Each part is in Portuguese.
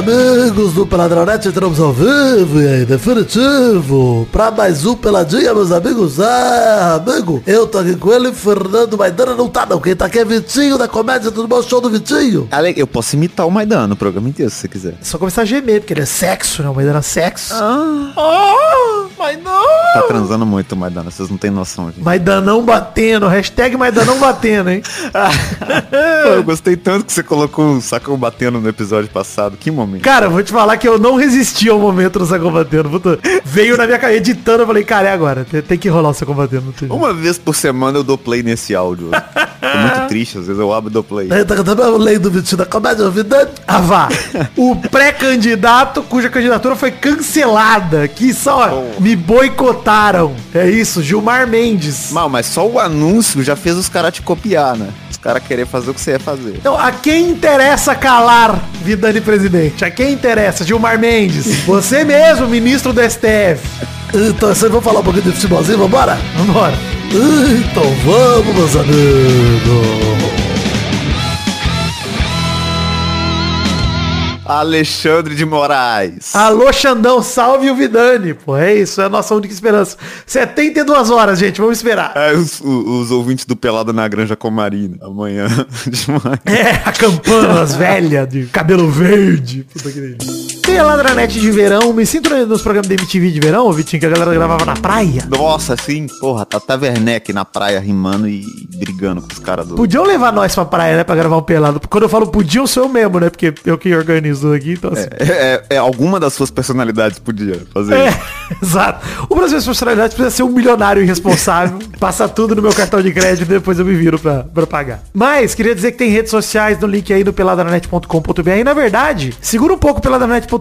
amigos do Peladronete, entramos ao vivo e aí, definitivo, pra mais um Peladinha, meus amigos. Ah, amigo, eu tô aqui com ele, Fernando Maidana não tá não, quem tá aqui é Vitinho da comédia, tudo bom? Show do Vitinho. Ale, eu posso imitar o Maidana no programa inteiro, se você quiser. É só começar a gemer, porque ele é sexo, né? O Maidana é sexo. Ah, Ah, Maidana. tá transando muito, Maidana, vocês não têm noção, gente. Maidanão batendo, hashtag Maidanão batendo, hein? Pô, eu gostei tanto que você colocou o sacão batendo no episódio passado. Que momento. Cara, eu vou te falar que eu não resisti ao momento do Sacão Batendo. Puta, Veio na minha cabeça editando, eu falei, cara, é agora. Tem, que rolar o Sacão Batendo. Uma vez por semana eu dou play nesse áudio. Tô muito triste, às vezes eu abro e dou play. Lei do da comédia, vida. Ah, vá. O pré-candidato cuja candidatura foi cancelada. Que só me boicotaram. É isso, Gilmar Mendes. Mal, mas só o anúncio já fez os caras te copiar, né? Os caras querer fazer o que você ia fazer. Então, a quem interessa calar, Vidani presidente? A quem interessa? Gilmar Mendes. Você mesmo, ministro do STF. Então, vocês vão falar um pouquinho de futebolzinho? Vambora? Vambora. Então vamos, meus amigos. Alexandre de Moraes. Alô, Xandão, salve o Vidani. Pô, é isso, é a nossa única esperança. 72 horas, gente, vamos esperar. É, os, os ouvintes do Pelado na Granja Comarina. Amanhã de manhã. É, a campanas velha de cabelo verde. Puta que delícia. Peladranet de verão, me sinto nos programas da MTV de verão, Vitinho, que a galera gravava na praia. Nossa, assim, porra, Tata Werneck na praia rimando e brigando com os caras do... Podiam levar nós pra praia, né, pra gravar um pelado. Quando eu falo podiam, sou eu mesmo, né, porque eu que organizo aqui, então assim... É, é- é alguma das suas personalidades podia fazer É, exato. Brasil das personalidades precisa ser um milionário irresponsável, passa tudo no meu cartão de crédito e depois eu me viro pra, pra pagar. Mas, queria dizer que tem redes sociais no link aí no peladranet.com.br. Na verdade, segura um pouco peladranet.com.br,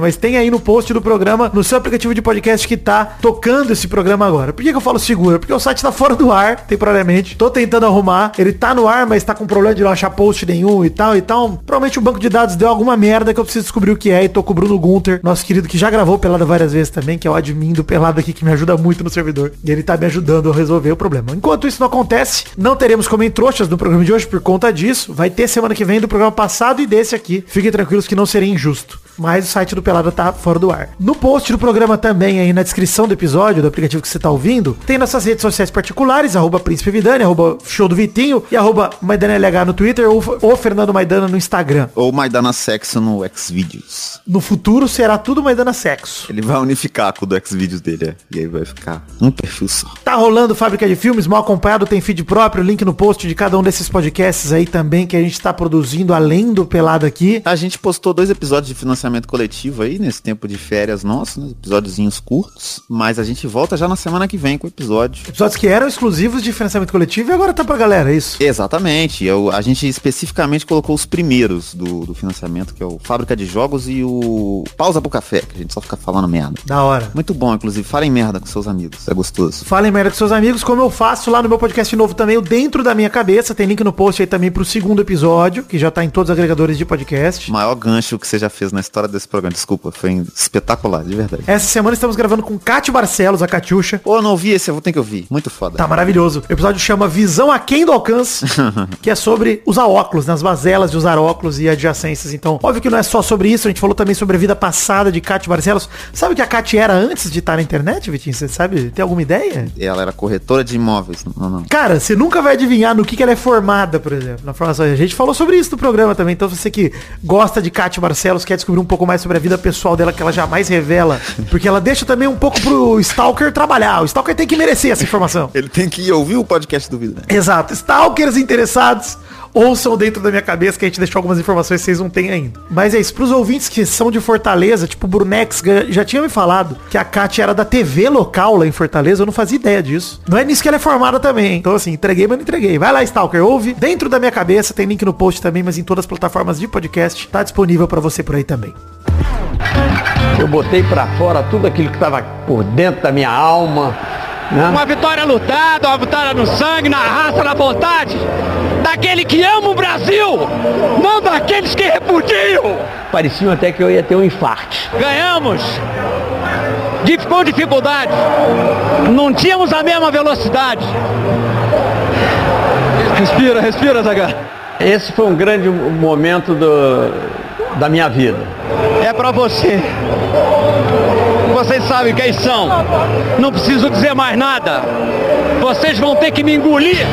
mas tem aí no post do programa, no seu aplicativo de podcast que tá tocando esse programa agora. Por que, que eu falo segura? Porque o site tá fora do ar, temporariamente. Tô tentando arrumar. Ele tá no ar, mas tá com problema de não achar post nenhum e tal. Então, provavelmente o banco de dados deu alguma merda que eu preciso descobrir o que é. E tô com o Bruno Gunter, nosso querido que já gravou Pelada várias vezes também, que é o admin do Pelada aqui, que me ajuda muito no servidor. E ele tá me ajudando a resolver o problema. Enquanto isso não acontece, não teremos como trouxas no programa de hoje por conta disso. Vai ter semana que vem do programa passado e desse aqui. Fiquem tranquilos que não seria injusto. Mas o site do Pelada tá fora do ar. No post do programa também, aí na descrição do episódio, do aplicativo que você tá ouvindo, tem nossas redes sociais particulares, arroba Príncipe Vidani, arroba Show do Vitinho e arroba MaidanLH no Twitter ou, ou Fernando Maidana no Instagram. Ou Maidana Sexo no Xvideos. No futuro será tudo Maidana Sexo. Ele vai unificar com o do Xvideos dele, é. E aí vai ficar um perfil só. Tá rolando Fábrica de Filmes, mal acompanhado, tem feed próprio, link no post de cada um desses podcasts aí também que a gente tá produzindo além do Pelado aqui. A gente postou dois episódios de financiamento coletivo aí, nesse tempo de férias nosso, né? Episódiozinhos curtos. Mas a gente volta já na semana que vem com o episódio. Episódios que eram exclusivos de financiamento coletivo e agora tá pra galera, é isso? Exatamente. Eu, a gente especificamente colocou os primeiros do, do financiamento, que é o Fábrica de Jogos e o Pausa pro Café, que a gente só fica falando merda. Da hora. Muito bom, inclusive. Falem merda com seus amigos. É gostoso. Falem merda com seus amigos, como eu faço lá no meu podcast novo também, o Dentro da Minha Cabeça. Tem link no post aí também pro segundo episódio, que já tá em todos os agregadores de podcast. O maior gancho que você já fez na história desse programa. Desculpa, foi espetacular, de verdade. Essa semana estamos gravando com Cátia Barcelos, a Catiuxa. Pô, eu não ouvi esse, eu vou ter que ouvir. Muito foda. Tá maravilhoso. O episódio chama Visão Aquém do Alcance, que é sobre usar óculos, nas bazelas de usar óculos e adjacências. Então, óbvio que não é só sobre isso, a gente falou também sobre a vida passada de Cátia Barcelos. Sabe o que a Cátia era antes de estar na internet, Vitinho? Você sabe? Tem alguma ideia? Ela era corretora de imóveis. Não, não. Cara, você nunca vai adivinhar no que, que ela é formada, por exemplo. Na formação. A gente falou sobre isso no programa também. Então, você que gosta de Cátia Barcelos, quer descobrir um pouco mais sobre a vida pessoal dela, que ela jamais revela. Porque ela deixa também um pouco pro Stalker trabalhar. O Stalker tem que merecer essa informação. Ele tem que ir ouvir o podcast do vídeo, né? Exato. Stalkers interessados, ouçam dentro da minha cabeça que a gente deixou algumas informações que vocês não têm ainda. Mas é isso. Pros ouvintes que são de Fortaleza, tipo o Brunex, já- tinha me falado que a Kátia era da TV local lá em Fortaleza. Eu não fazia ideia disso. Não é nisso que ela é formada também. Então, assim, entreguei, mas não entreguei. Vai lá, Stalker, ouve. Dentro da minha cabeça, tem link no post também, mas em todas as plataformas de podcast. Tá disponível pra você por aí também. Eu botei pra fora tudo aquilo que estava por dentro da minha alma, né? Uma vitória lutada, uma vitória no sangue, na raça, na vontade. Daquele que ama o Brasil, não daqueles que repudiam. Parecia até que eu ia ter um infarto. Ganhamos de- com dificuldade. Não tínhamos a mesma velocidade. Respira, respira, Zaga. Esse foi um grande momento do- da minha vida. é pra você. Vocês sabem quem são. Não preciso dizer mais nada. Vocês vão ter que me engolir.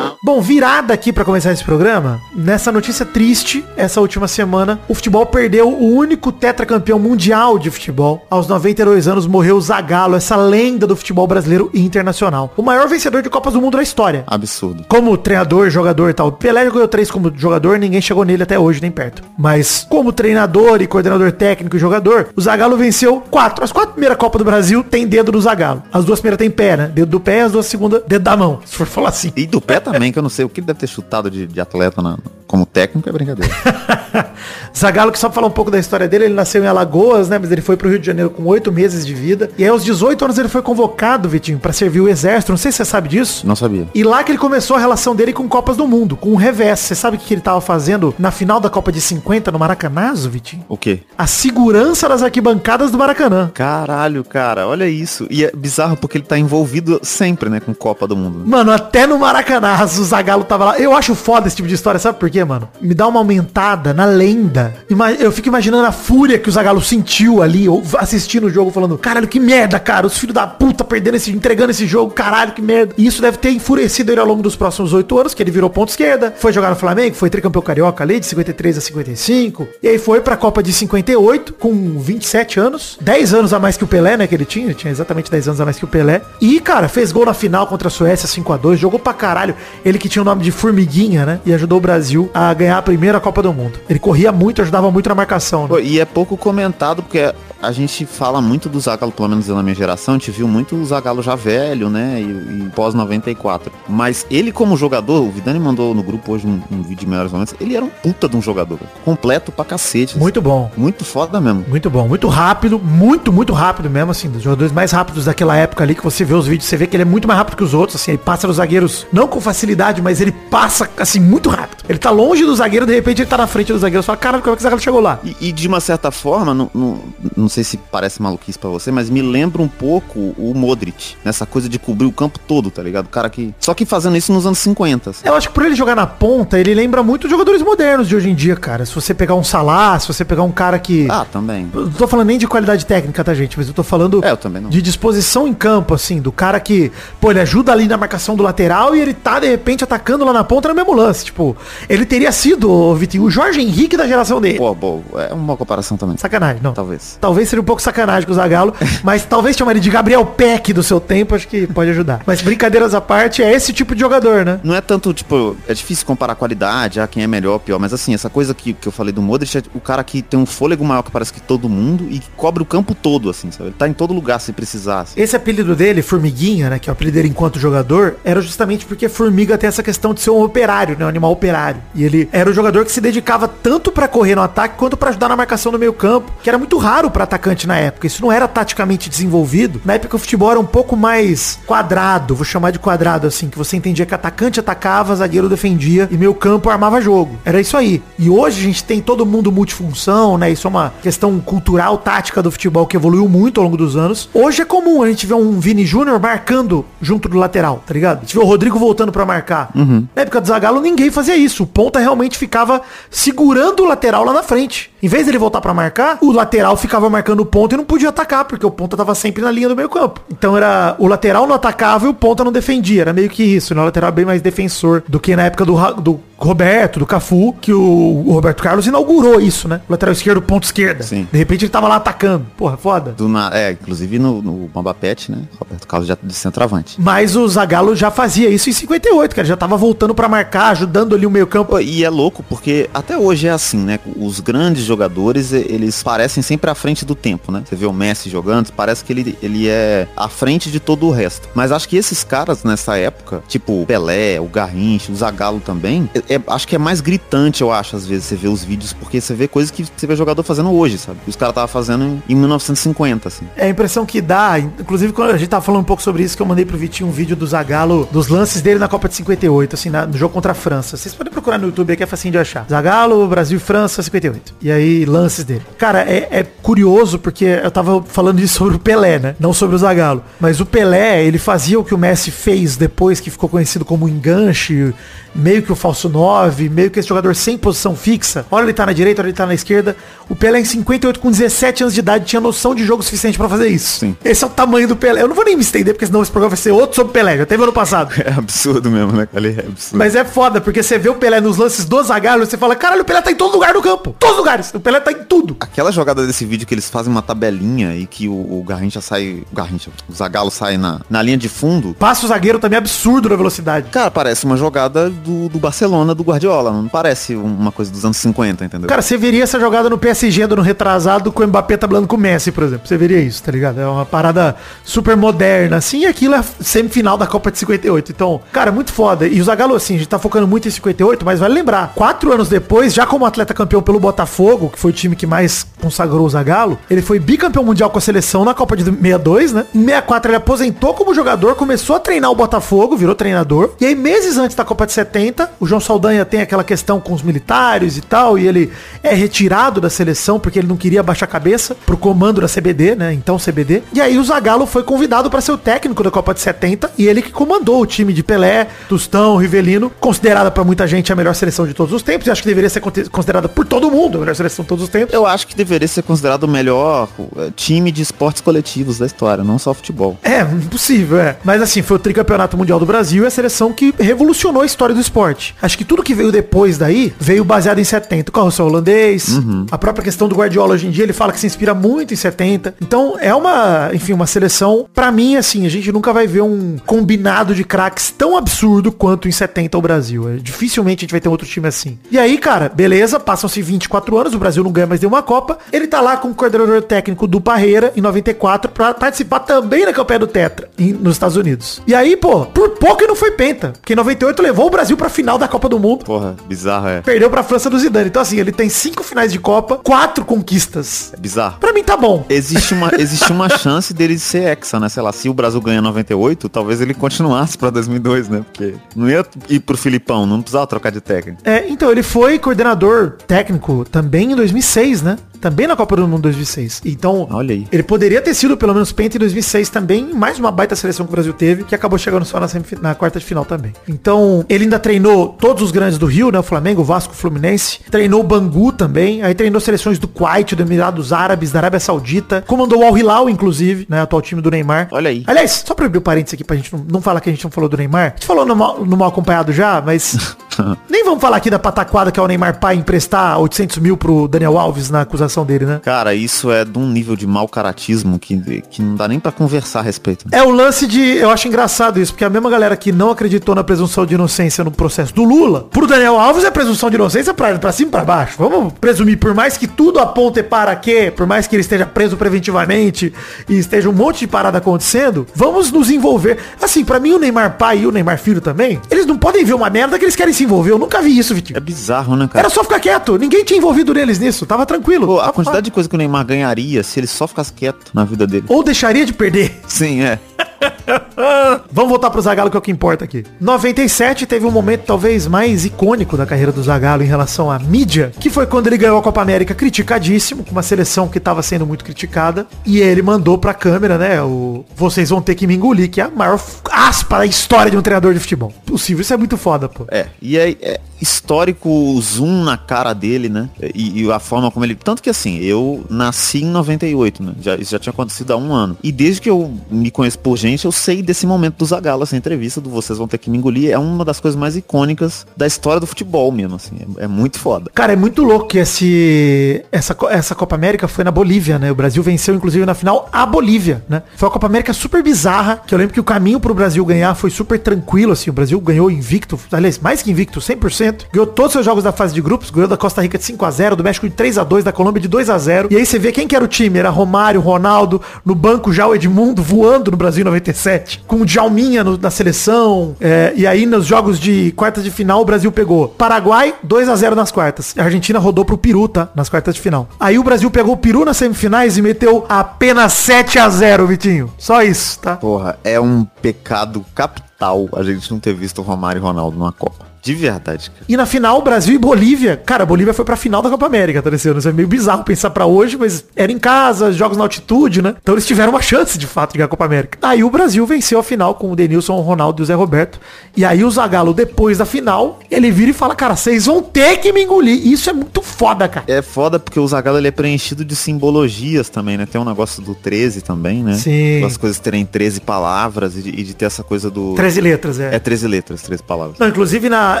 Bom, virada aqui pra começar esse programa. Nessa notícia triste, essa última semana, o futebol perdeu o único tetracampeão mundial de futebol. Aos 92 anos morreu o Zagallo, essa lenda do futebol brasileiro e internacional. O maior vencedor de Copas do Mundo da história. Absurdo. Como treinador, jogador e tal. Pelé ganhou três como jogador, ninguém chegou nele até hoje, nem perto. Mas como treinador e coordenador técnico e jogador, o Zagallo venceu quatro. As quatro primeiras Copas do Brasil tem dedo do Zagallo. As duas primeiras tem pé, né? Dedo do pé, as duas segundas, dedo da mão. Se for falar assim. E do pé também, que eu não sei o que ele deve ter chutado de, de atleta na- como técnico, é brincadeira. Zagallo, que só pra falar um pouco da história dele, ele nasceu em Alagoas, né? Mas ele foi pro Rio de Janeiro com oito meses de vida. E aí, aos 18 anos, ele foi convocado, Vitinho, pra servir o exército. Não sei se você sabe disso. Não sabia. E lá que ele começou a relação dele com Copas do Mundo, com o revés. Você sabe o que ele tava fazendo na final da Copa de 50 no Maracanazo, Vitinho? O quê? A segurança das arquibancadas do Maracanã. Caralho, cara, olha isso. E é bizarro porque ele tá envolvido sempre, né, com Copa do Mundo. Mano, até no Maracanazo o Zagallo tava lá. Eu acho foda esse tipo de história, sabe por quê, mano? Me dá uma aumentada na lenda. Eu fico imaginando a fúria que o Zagallo sentiu ali, assistindo o jogo, falando, caralho, que merda, cara, os filhos da puta perdendo esse, entregando esse jogo, caralho, que merda. E isso deve ter enfurecido ele ao longo dos próximos oito anos, que ele virou ponto esquerda, foi jogar no Flamengo, foi tricampeão carioca ali, de 53 a 55, e aí foi pra Copa de 58, com 27 anos, 10 anos a mais que o Pelé, né, que ele tinha, ele tinha exatamente 10 anos a mais que o Pelé, e, cara, fez gol na final contra a Suécia 5 a 2 jogou pra caralho, ele que tinha o nome de Formiguinha, né, e ajudou o Brasil a ganhar a primeira Copa do Mundo. Ele corria muito, ajudava muito na marcação, né? E é pouco comentado porque a gente fala muito do Zagallo, pelo menos na minha geração, a gente viu muito o Zagallo já velho, né, e, e pós 94. Mas ele como jogador, o Vidani mandou no grupo hoje um, um vídeo de melhores momentos, ele era um puta de um jogador, completo pra cacete. Muito bom. Muito foda mesmo. Muito bom, muito rápido, muito, muito rápido mesmo, assim, dos jogadores mais rápidos daquela época ali, que você vê os vídeos, você vê que ele é muito mais rápido que os outros, assim, ele passa nos zagueiros, não com facilidade, mas ele passa, assim, muito rápido. Ele tá longe do zagueiro, de repente ele tá na frente do zagueiro, você fala, caralho, como é que o zagueiro chegou lá? E, e de uma certa forma, não, não, não sei se parece maluquice pra você, mas me lembra um pouco o Modric, nessa coisa de cobrir o campo todo, tá ligado? O cara que. Só que fazendo isso nos anos 50. assim. Eu acho que por ele jogar na ponta, ele lembra muito jogadores modernos de hoje em dia, cara. Se você pegar um Salah, se você pegar um cara que... Ah, também. Eu Não tô falando nem de qualidade técnica, tá, gente? Mas eu tô falando É, eu de disposição em campo, assim, do cara que, pô, ele ajuda ali na marcação do lateral e ele tá, de repente, atacando lá na ponta no mesmo lance. Tipo, ele teria sido, Vitinho, o Jorge Henrique da geração dele. Pô, bom, é uma comparação também. Sacanagem, não. Talvez. Talvez seria um pouco sacanagem com o Zagallo, mas talvez chamar ele de Gabriel Peck do seu tempo, acho que pode ajudar. Mas brincadeiras à parte, é esse tipo de jogador, né? Não é tanto, tipo, é difícil comparar qualidade, ah, quem é melhor, pior, mas assim, essa coisa que, que eu falei do Modric é o cara que tem um fôlego maior que parece que todo mundo e cobre o campo todo, assim, sabe? Ele tá em todo lugar se precisar. assim. Esse apelido dele, Formiguinha, né, que é o apelido dele enquanto jogador, era justamente porque Formiga tem essa questão de ser um operário, né, um animal operário. E ele era o jogador que se dedicava tanto pra correr no ataque quanto pra ajudar na marcação do meio campo, que era muito raro pra atacante na época. Isso não era taticamente desenvolvido. Na época o futebol era um pouco mais quadrado, vou chamar de quadrado assim, que você entendia que atacante atacava, zagueiro defendia e meio campo armava jogo. Era isso aí. E hoje a gente tem todo mundo multifunção, né? Isso é uma questão cultural, tática do futebol que evoluiu muito ao longo dos anos. Hoje é comum a gente ver um Vini Júnior marcando junto do lateral, tá ligado? A gente vê o Rodrigo voltando pra marcar. Na época do Zagallo ninguém fazia isso. O ponta realmente ficava segurando o lateral lá na frente. Em vez dele voltar pra marcar, o lateral ficava marcando o ponta e não podia atacar, porque o ponta tava sempre na linha do meio campo. Então era o lateral não atacava e o ponta não defendia. Era meio que isso, né? O lateral bem mais defensor do que na época do, do Roberto, do Cafu, que o, o Roberto Carlos inaugurou isso, né? O lateral esquerdo, ponto esquerda. Sim. De repente ele tava lá atacando. Porra, foda. Do na, é, inclusive no, no né? Roberto Carlos já de centroavante. Mas o Zagallo já fazia isso em 58, cara. Já tava voltando pra marcar, ajudando ali o meio campo. E é louco porque até hoje é assim, né? Os grandes jogadores, eles parecem sempre à frente do tempo, né? Você vê o Messi jogando, parece que ele, ele é à frente de todo o resto. Mas acho que esses caras nessa época, tipo o Pelé, o Garrincha, o Zagallo também, é- é- acho que é mais gritante, eu acho, às vezes, você vê os vídeos, porque você vê coisas que você vê jogador fazendo hoje, sabe? Os caras estavam fazendo em, em 1950, assim. É a impressão que dá, inclusive quando a gente tava falando um pouco sobre isso, que eu mandei pro Vitinho um vídeo do Zagallo, dos lances dele na Copa de 58, assim, na- no jogo contra a França. Vocês podem procurar no YouTube aí que é facinho de achar. Zagallo, Brasil França, 58. E aí, lances dele. Cara, é, é curioso porque eu tava falando isso sobre o Pelé, né? Não sobre o Zagallo. Mas o Pelé, ele fazia o que o Messi fez depois que ficou conhecido como enganche, meio que o falso 9, meio que esse jogador sem posição fixa. Olha ele tá na direita, olha ele tá na esquerda. O Pelé em 58 com 17 anos de idade tinha noção de jogo suficiente pra fazer isso. Sim. Esse é o tamanho do Pelé. Eu não vou nem me estender, porque senão esse programa vai ser outro sobre Pelé. Já teve ano passado. É absurdo mesmo, né, cara? É absurdo. Mas é foda, porque você vê o Pelé nos lances do Zagallo, você fala, caralho, o Pelé tá em todo lugar do campo. Todos os lugares. O Pelé tá em tudo. Aquela jogada desse vídeo que eles fazem uma tabelinha e que o, o Garrincha sai. O Garrincha, o Zagalo sai na, na linha de fundo. Passa o zagueiro também absurdo na velocidade. Cara, parece uma jogada do, do Barcelona, do Guardiola. Não parece uma coisa dos anos 50, entendeu? Cara, você veria essa jogada no PSG do ano retrasado com o Mbappé tablando com o Messi, por exemplo. Você veria isso, tá ligado? É uma parada super moderna, assim, e aquilo é semifinal da Copa de 58. Então, cara, muito foda. E o Zagallo, assim, a gente tá focando muito em 58, mas vale lembrar, quatro anos depois, já como atleta campeão pelo Botafogo, que foi o time que mais consagrou o Zagallo, ele foi bicampeão mundial com a seleção na Copa de 62, né? Em 64 ele aposentou como jogador, começou a treinar o Botafogo, virou treinador. E aí, meses antes da Copa de 70, o João Saldanha tem aquela questão com os militares e tal, e ele é retirado da seleção porque ele não queria baixar a cabeça pro comando da CBD, né? Então CBD. E aí o Zagallo foi convidado para ser o técnico da Copa de 70 e ele que comandou o time de Pelé, Tostão, Rivelino, considerada para muita gente a melhor seleção de todos os tempos, e acho que deveria ser considerada por todo mundo a melhor seleção de todos os tempos. Eu acho que deveria ser considerado o melhor eh, time de esportes coletivos da história, não só futebol. É, impossível, é. Mas assim, foi o tricampeonato mundial do Brasil e a seleção que revolucionou a história do esporte. Acho que tudo que veio depois daí veio baseado em 70. O carrossel holandês, a própria questão do Guardiola hoje em dia, ele fala que se inspira muito em 70. Então é uma, enfim, uma seleção, pra mim, assim, a gente nunca vai ver um combinado de craques tão absurdo quanto em 70 o Brasil. É, dificilmente a gente vai ter um outro time assim. E aí, cara, beleza, passam-se 24 anos, o Brasil não ganha mais nenhuma Copa. Ele tá lá com o coordenador técnico do Parreira em 94 pra participar também da campanha do Tetra em- nos Estados Unidos. E aí, pô, por pouco ele não foi penta, porque em 98 levou o Brasil pra final da Copa do Mundo. Porra, bizarro é. Perdeu pra França do Zidane. Então assim, ele tem cinco finais de Copa, quatro conquistas. É bizarro. Pra mim tá bom. Existe uma, existe uma chance dele ser hexa, né? Sei lá, se o Brasil ganha 98, talvez ele continuasse pra 2002, né? Porque não ia ir pro Filipão, não precisava trocar de técnico. É, então, ele foi coordenador técnico também em 2006, né? Também na Copa do Mundo 2006. Então, Olha aí. ele poderia ter sido pelo menos penta em 2006 também, mais uma baita seleção que o Brasil teve, que acabou chegando só na, na quarta de final também. Então, ele ainda treinou todos os grandes do Rio, né? O Flamengo, o Vasco, o Fluminense. Treinou o Bangu também. Aí treinou seleções do Kuwait, do Emirados Árabes, da Arábia Saudita. Comandou o Al Hilal, inclusive, né? Atual time do Neymar. Olha aí. Aliás, só pra abrir o parênteses aqui pra gente não, não falar que a gente não falou do Neymar. A gente falou no mal, no mal acompanhado já, mas nem vamos falar aqui da pataquada que é o Neymar pai emprestar 800 mil pro Daniel Alves na acusação dele, né? Cara, isso é de um nível de mau caratismo que, que não dá nem pra conversar a respeito. né? É o lance de. Eu acho engraçado isso, porque a mesma galera que não acreditou na presunção de inocência no processo do Lula, pro Daniel Alves é presunção de inocência pra, pra cima e pra baixo. Vamos presumir, por mais que tudo aponte para quê, por mais que ele esteja preso preventivamente e esteja um monte de parada acontecendo, vamos nos envolver. Assim, pra mim o Neymar pai e o Neymar filho também, eles não podem ver uma merda que eles querem se envolver. Eu nunca vi isso, Vitinho. É bizarro, né, cara? Era só ficar quieto. Ninguém tinha envolvido neles nisso. Tava tranquilo. Pô, a quantidade de coisa que o Neymar ganharia se ele só ficasse quieto na vida dele. Ou deixaria de perder. Sim, é. Vamos voltar pro Zagallo que é o que importa aqui. 97 teve um momento talvez mais icônico da carreira do Zagallo em relação à mídia, que foi quando ele ganhou a Copa América criticadíssimo, com uma seleção que estava sendo muito criticada, e ele mandou pra câmera, né, o vocês vão ter que me engolir, que é a maior aspa da história de um treinador de futebol. Possível, isso é muito foda, pô. É, e é, é histórico o zoom na cara dele, né? E, e a forma como ele. Tanto que assim, eu nasci em 98, né? Já, isso já tinha acontecido há um ano. E desde que eu me conheço por gente, eu sei desse momento do Zagallo, essa entrevista do Vocês Vão Ter Que Me Engolir. É uma das coisas mais icônicas da história do futebol mesmo, assim. É, é muito foda. Cara, é muito louco que esse, essa, essa Copa América foi na Bolívia, né? O Brasil venceu, inclusive, na final a Bolívia, né? Foi uma Copa América super bizarra, que eu lembro que o caminho pro Brasil ganhar foi super tranquilo, assim. O Brasil ganhou invicto, aliás, mais que invicto, 100%. Ganhou todos os seus jogos da fase de grupos, ganhou da Costa Rica de 5 a 0 do México de 3 a 2 da Colômbia de 2 a 0 E aí você vê quem que era o time. Era Romário, Ronaldo, no banco já o Edmundo voando no Brasil em 97, com o Djalminha no- na seleção. é, e aí nos jogos de quartas de final, o Brasil pegou Paraguai, 2 a 0 nas quartas. A Argentina rodou pro Peru, tá? Nas quartas de final. Aí o Brasil pegou o Peru nas semifinais e meteu apenas 7 a 0 Vitinho. Só isso, tá? Porra, é um pecado capital fatal a gente não ter visto o Romário e Ronaldo numa Copa. De verdade, cara. E na final, Brasil e Bolívia. Cara, a Bolívia foi pra final da Copa América, tá ligado? Isso é meio bizarro pensar pra hoje, mas era em casa, jogos na altitude, né? Então eles tiveram uma chance, de fato, de ganhar a Copa América. Aí o Brasil venceu a final com o Denilson, o Ronaldo e o Zé Roberto. E aí o Zagallo, depois da final, ele vira e fala, cara, vocês vão ter que me engolir. Isso é muito foda, cara. É foda porque o Zagallo ele é preenchido de simbologias também, né? Tem um negócio do 13 também, né? Sim. As coisas terem 13 palavras e de, e de ter essa coisa do... 13 letras, é. É 13 letras, 13 palavras. Não, inclusive na,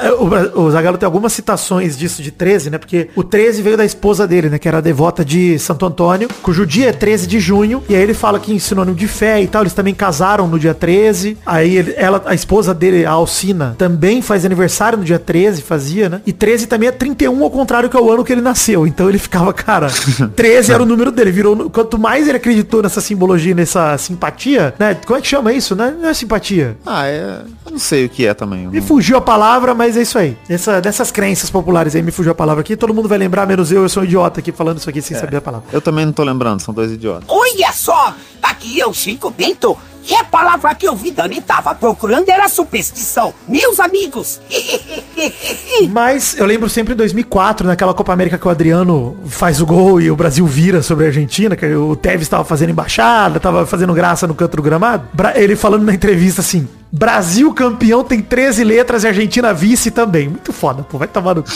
o, Bra- o Zagallo tem algumas citações disso de 13, né? Porque o 13 veio da esposa dele, né? Que era a devota de Santo Antônio, cujo dia é 13 de junho. E aí ele fala que em sinônimo de fé e tal, eles também casaram no dia 13. Aí ele- ela, a esposa dele, a Alcina, também faz aniversário no dia 13, fazia, né? E 13 também é 31, ao contrário que é o ano que ele nasceu. Então ele ficava, cara, 13 era o número dele. Virou. Quanto mais ele acreditou nessa simbologia, nessa simpatia, né? Como é que chama isso, né? Não é simpatia. Ah, é... Eu não sei o que é também. Me fugiu a palavra, mas é isso aí. Essa, dessas crenças populares aí, me fugiu a palavra aqui. Todo mundo vai lembrar, menos eu. Eu sou um idiota aqui falando isso aqui sem saber a palavra. Eu também não tô lembrando, são dois idiotas. Olha só, aqui eu, Chico Bento, e a palavra que o Vidani tava procurando era superstição. Meus amigos. Mas eu lembro sempre em 2004, naquela Copa América que o Adriano faz o gol e o Brasil vira sobre a Argentina, que o Tevez estava fazendo embaixada, tava fazendo graça no canto do gramado. Ele falando na entrevista assim, Brasil campeão tem 13 letras e Argentina vice também. Muito foda, pô, vai tomar no...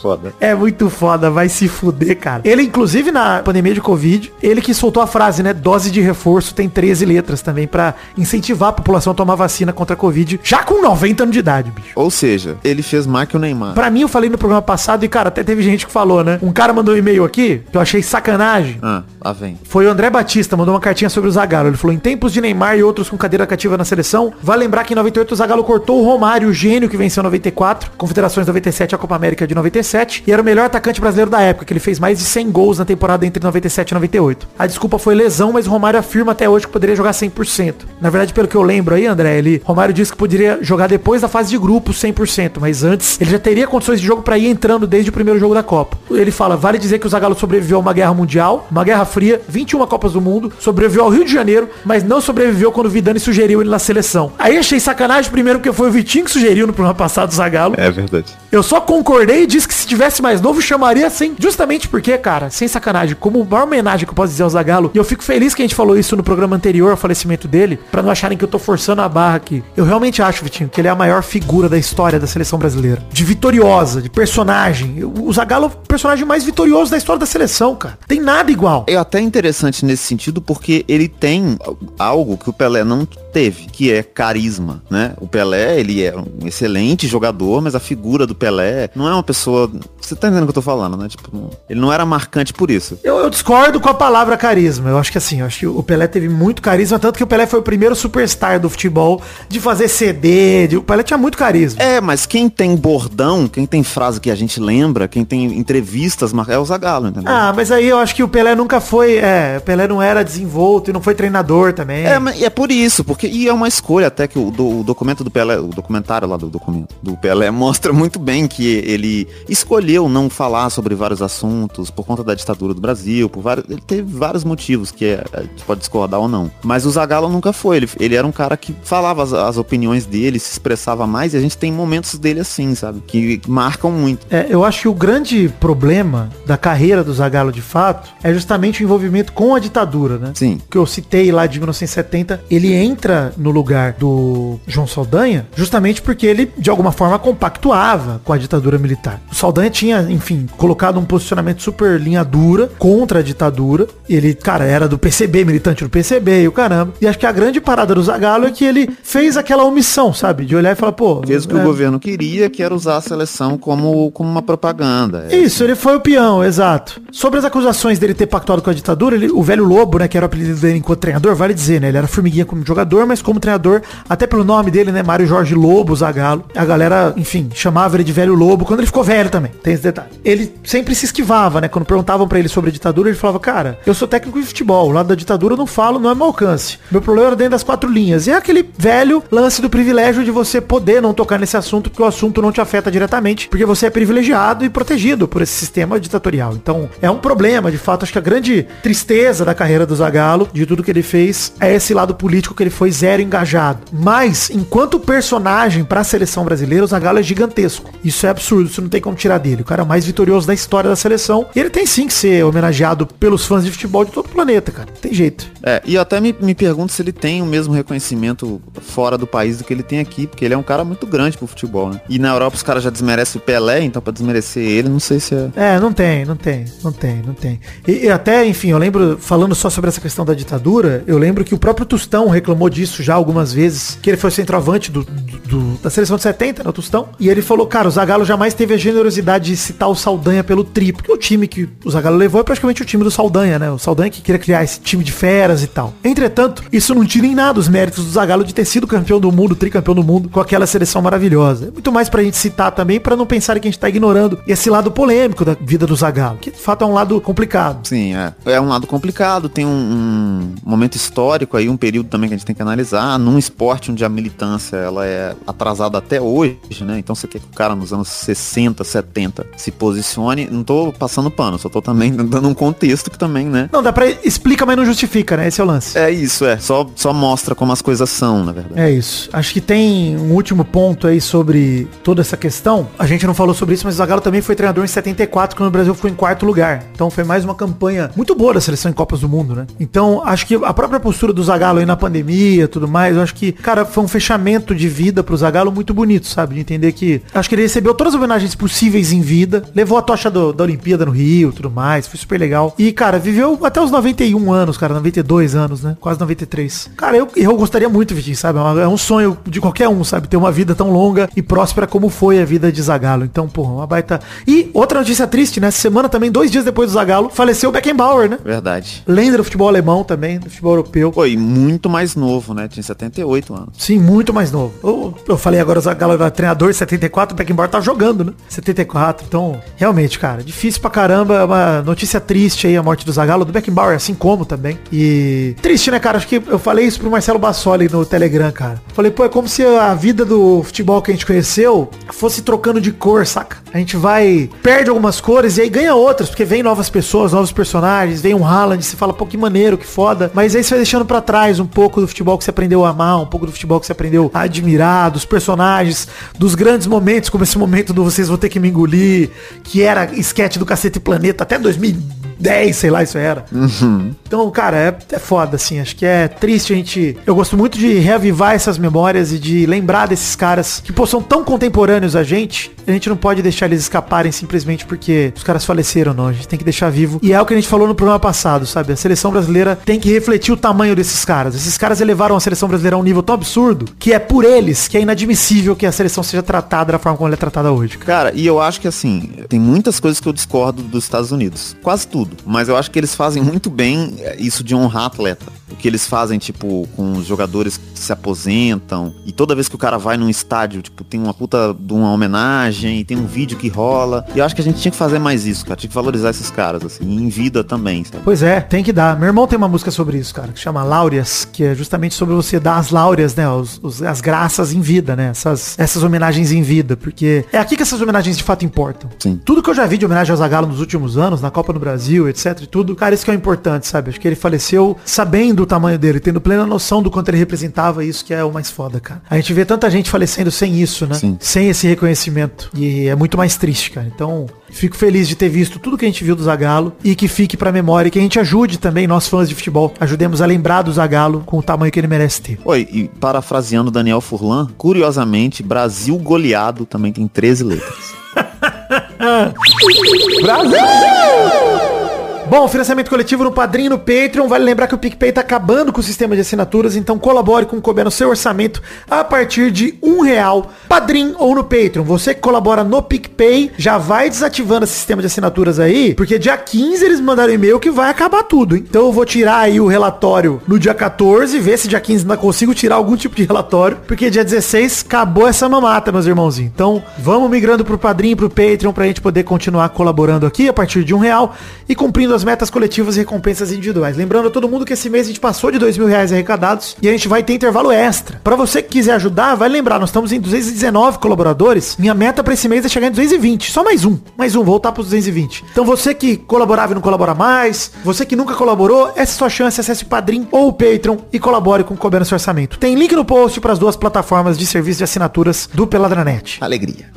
Foda. É muito foda, vai se fuder, cara. Ele, inclusive, na pandemia de Covid, ele que soltou a frase, né? Dose de reforço tem 13 letras também pra incentivar a população a tomar vacina contra a Covid, já com 90 anos de idade, bicho. Ou seja, ele fez mais que o Neymar. Pra mim, eu falei no programa passado e, cara, até teve gente que falou, né? Um cara mandou um e-mail aqui, que eu achei sacanagem. Ah, lá vem. Foi o André Batista, mandou uma cartinha sobre o Zagallo. Ele falou, em tempos de Neymar e outros com cadeira cativa na seleção, vai lembrar que em 98 o Zagallo cortou o Romário, o gênio que venceu em 94, Confederações 97 a Copa América de 97, e era o melhor atacante brasileiro da época, que ele fez mais de 100 gols na temporada entre 97 e 98. A desculpa foi lesão, mas o Romário afirma até hoje que poderia jogar 100%. Na verdade, pelo que eu lembro aí, André, ele, Romário disse que poderia jogar depois da fase de grupo 100%, mas antes ele já teria condições de jogo pra ir entrando desde o primeiro jogo da Copa. Ele fala, vale dizer que o Zagallo sobreviveu a uma guerra mundial, uma guerra fria, 21 Copas do Mundo, sobreviveu ao Rio de Janeiro, mas não sobreviveu quando o Vidani sugeriu ele na seleção. Aí achei sacanagem primeiro porque foi o Vitinho que sugeriu no programa passado o Zagallo. É verdade. Eu só concordei e disse que se tivesse mais novo, chamaria assim. Justamente porque, cara, sem sacanagem, como maior homenagem que eu posso dizer ao Zagallo, e eu fico feliz que a gente falou isso no programa anterior ao falecimento dele, pra não acharem que eu tô forçando a barra aqui. Eu realmente acho, Vitinho, que ele é a maior figura da história da seleção brasileira. De vitoriosa, de personagem. O Zagallo é o personagem mais vitorioso da história da seleção, cara. Tem nada igual. É até interessante nesse sentido porque ele tem algo que o Pelé não teve, que é carisma, né? O Pelé, ele é um excelente jogador, mas a figura do Pelé não é uma pessoa... Você tá entendendo o que eu tô falando, né? Tipo, ele não era marcante por isso. Eu, eu discordo com a palavra carisma. Eu acho que assim, eu acho que o Pelé teve muito carisma, tanto que o Pelé foi o primeiro superstar do futebol de fazer CD. de- o Pelé tinha muito carisma. É, mas quem tem bordão, quem tem frase que a gente lembra, quem tem entrevistas, é o Zagallo, entendeu? Ah, mas aí eu acho que o Pelé nunca foi. É, o Pelé não era desenvolto e não foi treinador também. É, mas é por isso, porque e é uma escolha até que o, do- o documento do Pelé, o documentário lá do documento do Pelé mostra muito bem que ele escolheu não falar sobre vários assuntos por conta da ditadura do Brasil, por vários, ele teve vários motivos que é, a gente pode discordar ou não. Mas o Zagallo nunca foi, ele, ele era um cara que falava as, as opiniões dele, se expressava mais e a gente tem momentos dele assim, sabe, que marcam muito. É, eu acho que o grande problema da carreira do Zagallo de fato é justamente o envolvimento com a ditadura, né? Sim. que eu citei lá de 1970, ele entra no lugar do João Saldanha justamente porque ele, de alguma forma, compactuava com a ditadura militar. O Saldanha tinha, enfim, colocado um posicionamento super linha dura contra a ditadura. Ele, cara, era do PCB, militante do PCB e o caramba. E acho que a grande parada do Zagallo é que ele fez aquela omissão, sabe? De olhar e falar, pô... Fez o que é, o governo queria, que era usar a seleção como, como uma propaganda. É, Isso, ele foi o peão, exato. Sobre as acusações dele ter pactuado com a ditadura, ele- o velho Lobo, né, que era o apelido dele enquanto treinador, vale dizer, né, ele era formiguinha como jogador, mas como treinador, até pelo nome dele, né, Mário Jorge Lobo Zagallo, a galera, enfim, chamava ele de velho Lobo, quando ele ficou velho também, tem esse detalhe. Ele sempre se esquivava, né, quando perguntavam pra ele sobre a ditadura, ele falava, cara, eu sou técnico de futebol, lado da ditadura eu não falo, não é meu alcance. Meu problema era dentro das quatro linhas. E é aquele velho lance do privilégio de você poder não tocar nesse assunto, porque o assunto não te afeta diretamente, porque você é privilegiado e protegido por esse sistema ditatorial. Então, é um problema, de fato, acho que a grande grande tristeza da carreira do Zagallo, de tudo que ele fez, é esse lado político que ele foi zero engajado. Mas, enquanto personagem para a seleção brasileira, o Zagallo é gigantesco. Isso é absurdo, isso não tem como tirar dele. O cara é o mais vitorioso da história da seleção. E ele tem sim que ser homenageado pelos fãs de futebol de todo o planeta, cara. Tem jeito. É, e eu até me, me pergunto se ele tem o mesmo reconhecimento fora do país do que ele tem aqui, porque ele é um cara muito grande pro futebol, né? E na Europa os caras já desmerecem o Pelé, então pra desmerecer ele, não sei se é... É, não tem, não tem, não tem, não tem. E, e até, enfim, eu lembro, falando só sobre essa questão da ditadura, eu lembro que o próprio Tostão reclamou disso já algumas vezes, que ele foi centroavante do, do- do- da seleção de 70, né, o Tostão, e ele falou, cara, o Zagallo jamais teve a generosidade de citar o Saldanha pelo tri, porque o time que o Zagallo levou é praticamente o time do Saldanha, né? O Saldanha que queria criar esse time de feras e tal. Entretanto, isso não tira em nada os méritos do Zagallo de ter sido campeão do mundo, tricampeão do mundo, com aquela seleção maravilhosa. É muito mais pra gente citar também, pra não pensar que a gente tá ignorando esse lado polêmico da vida do Zagallo, que de fato é um lado complicado. Sim, é. É um lado complicado, tem um, um momento histórico aí, um período também que a gente tem que analisar. Num esporte onde a militância ela é atrasada até hoje, né? Então você quer que o cara nos anos 60, 70 se posicione. Não tô passando pano, só tô também dando um contexto que também, né? Não, dá pra explica, mas não justifica, né? Esse é o lance. É isso, é. Só, só mostra como as coisas são, na verdade. É isso. Acho que tem um último ponto aí sobre toda essa questão. A gente não falou sobre isso, mas o Zagallo também foi treinador em 74, quando o Brasil ficou em quarto lugar. Então foi mais uma campanha muito boa da seleção em Copas do Mundo, né? Então acho que a própria postura do Zagallo aí na pandemia e tudo mais, eu acho que, cara, foi um fechamento de vida pro Zagallo muito bonito, sabe? De entender que acho que ele recebeu todas as homenagens possíveis em vida, levou a tocha do- da Olimpíada no Rio, tudo mais, foi super legal. E, cara, viveu até os 91 anos, cara, 92 anos, né? Quase 93. Cara, eu, eu gostaria muito, Vitinho, sabe? É É um sonho de qualquer um, sabe? Ter uma vida tão longa e próspera como foi a vida de Zagallo. Então, porra, uma baita... E outra notícia triste, né? Essa semana também, dois dias depois do Zagallo, faleceu o Beckenbauer, né? Verdade. Lenda do futebol alemão também, do futebol europeu. Foi muito mais novo, né? Tinha 78 anos. Sim, muito mais novo. Eu, eu falei agora, o Zagallo era treinador em 74, o Beckenbauer tá jogando, né? 74. Então, realmente, cara, difícil pra caramba. É uma notícia triste aí a morte do Zagallo, do Beckenbauer, assim como também. E triste, né, cara? Acho que eu falei isso pro Marcelo Bassoli no Telegram, cara. Falei, pô, é como se a vida do futebol que a gente conheceu fosse trocando de cor, saca? A gente vai, perde algumas cores e aí ganha outras, porque vem novas pessoas, novos personagens, vem um Haaland, você fala, pô, que maneiro, que foda. Mas aí você vai deixando pra trás um pouco do futebol que você aprendeu a amar, um pouco do futebol que você aprendeu a admirar, dos personagens, dos grandes momentos, como esse momento do Vocês Vão Ter Que Me Engolir, que era esquete do Cacete Planeta até 2010, sei lá, isso era. Então, cara, é, é foda, assim. Acho que é triste a gente. Eu gosto muito de reavivar essas memórias e de lembrar desses caras que, pô, são tão contemporâneos a gente. A gente não pode deixar eles escaparem simplesmente porque os caras faleceram, não. A gente tem que deixar vivo. E é o que a gente falou no programa passado, sabe? A seleção brasileira tem que refletir o tamanho desses caras. Esses caras elevaram a seleção brasileira a um nível tão absurdo que é por eles que é inadmissível que a seleção seja tratada da forma como ela é tratada hoje. cara. Cara, e eu acho que assim, tem muitas coisas que eu discordo dos Estados Unidos. Quase tudo. Mas eu acho que eles fazem muito bem é, isso de honrar atleta. O que eles fazem, tipo, com os jogadores que se aposentam. E toda vez que o cara vai num estádio, tipo, tem uma puta de uma homenagem, e tem um vídeo que rola. E eu acho que a gente tinha que fazer mais isso, cara. Tinha que valorizar esses caras, assim, em vida também, sabe? Pois é, tem que dar. Meu irmão tem uma música sobre isso, cara, que chama Láureas, que é justamente sobre você dar as láureas, né? os- os- as graças em vida, né? Essas, essas homenagens em vida. Porque é aqui que essas homenagens de fato importam. Sim. Tudo que eu já vi de homenagem ao Zagallo nos últimos anos, na Copa do Brasil, etc e tudo, cara, isso que é o importante, sabe? Acho que ele faleceu sabendo o tamanho dele, tendo plena noção do quanto ele representava, isso que é o mais foda, cara. A gente vê tanta gente falecendo sem isso, né? Sim. Sem esse reconhecimento. E é muito mais triste, cara. Então, fico feliz de ter visto tudo que a gente viu do Zagallo e que fique pra memória e que a gente ajude também, nós fãs de futebol, ajudemos a lembrar do Zagallo com o tamanho que ele merece ter. Oi, e parafraseando Daniel Furlan, curiosamente, Brasil goleado também tem 13 letras. Bom, financiamento coletivo no Padrinho no Patreon. Vale lembrar que o PicPay tá acabando com o sistema de assinaturas, então colabore com o couber no seu orçamento a partir de um real, Padrim ou no Patreon. Você que colabora no PicPay, já vai desativando esse sistema de assinaturas aí, porque dia 15 eles mandaram e-mail que vai acabar tudo, hein? Então eu vou tirar aí o relatório no dia 14, ver se dia 15 ainda consigo tirar algum tipo de relatório, porque dia 16 acabou essa mamata, meus irmãozinhos. Então vamos migrando pro Padrim pro Patreon pra gente poder continuar colaborando aqui a partir de um real e cumprindo outras metas coletivas e recompensas individuais. Lembrando a todo mundo que esse mês a gente passou de dois mil reais arrecadados e a gente vai ter intervalo extra. Pra você que quiser ajudar, vai lembrar, nós estamos em 219 colaboradores. Minha meta pra esse mês é chegar em 220. Só mais um. Mais um, voltar pros 220. Então você que colaborava e não colabora mais, você que nunca colaborou, essa é a sua chance. Acesse o Padrim ou o Patreon e colabore com o Cobrando Seu Orçamento. Tem link no post para as duas plataformas de serviço de assinaturas do Peladranet. Alegria.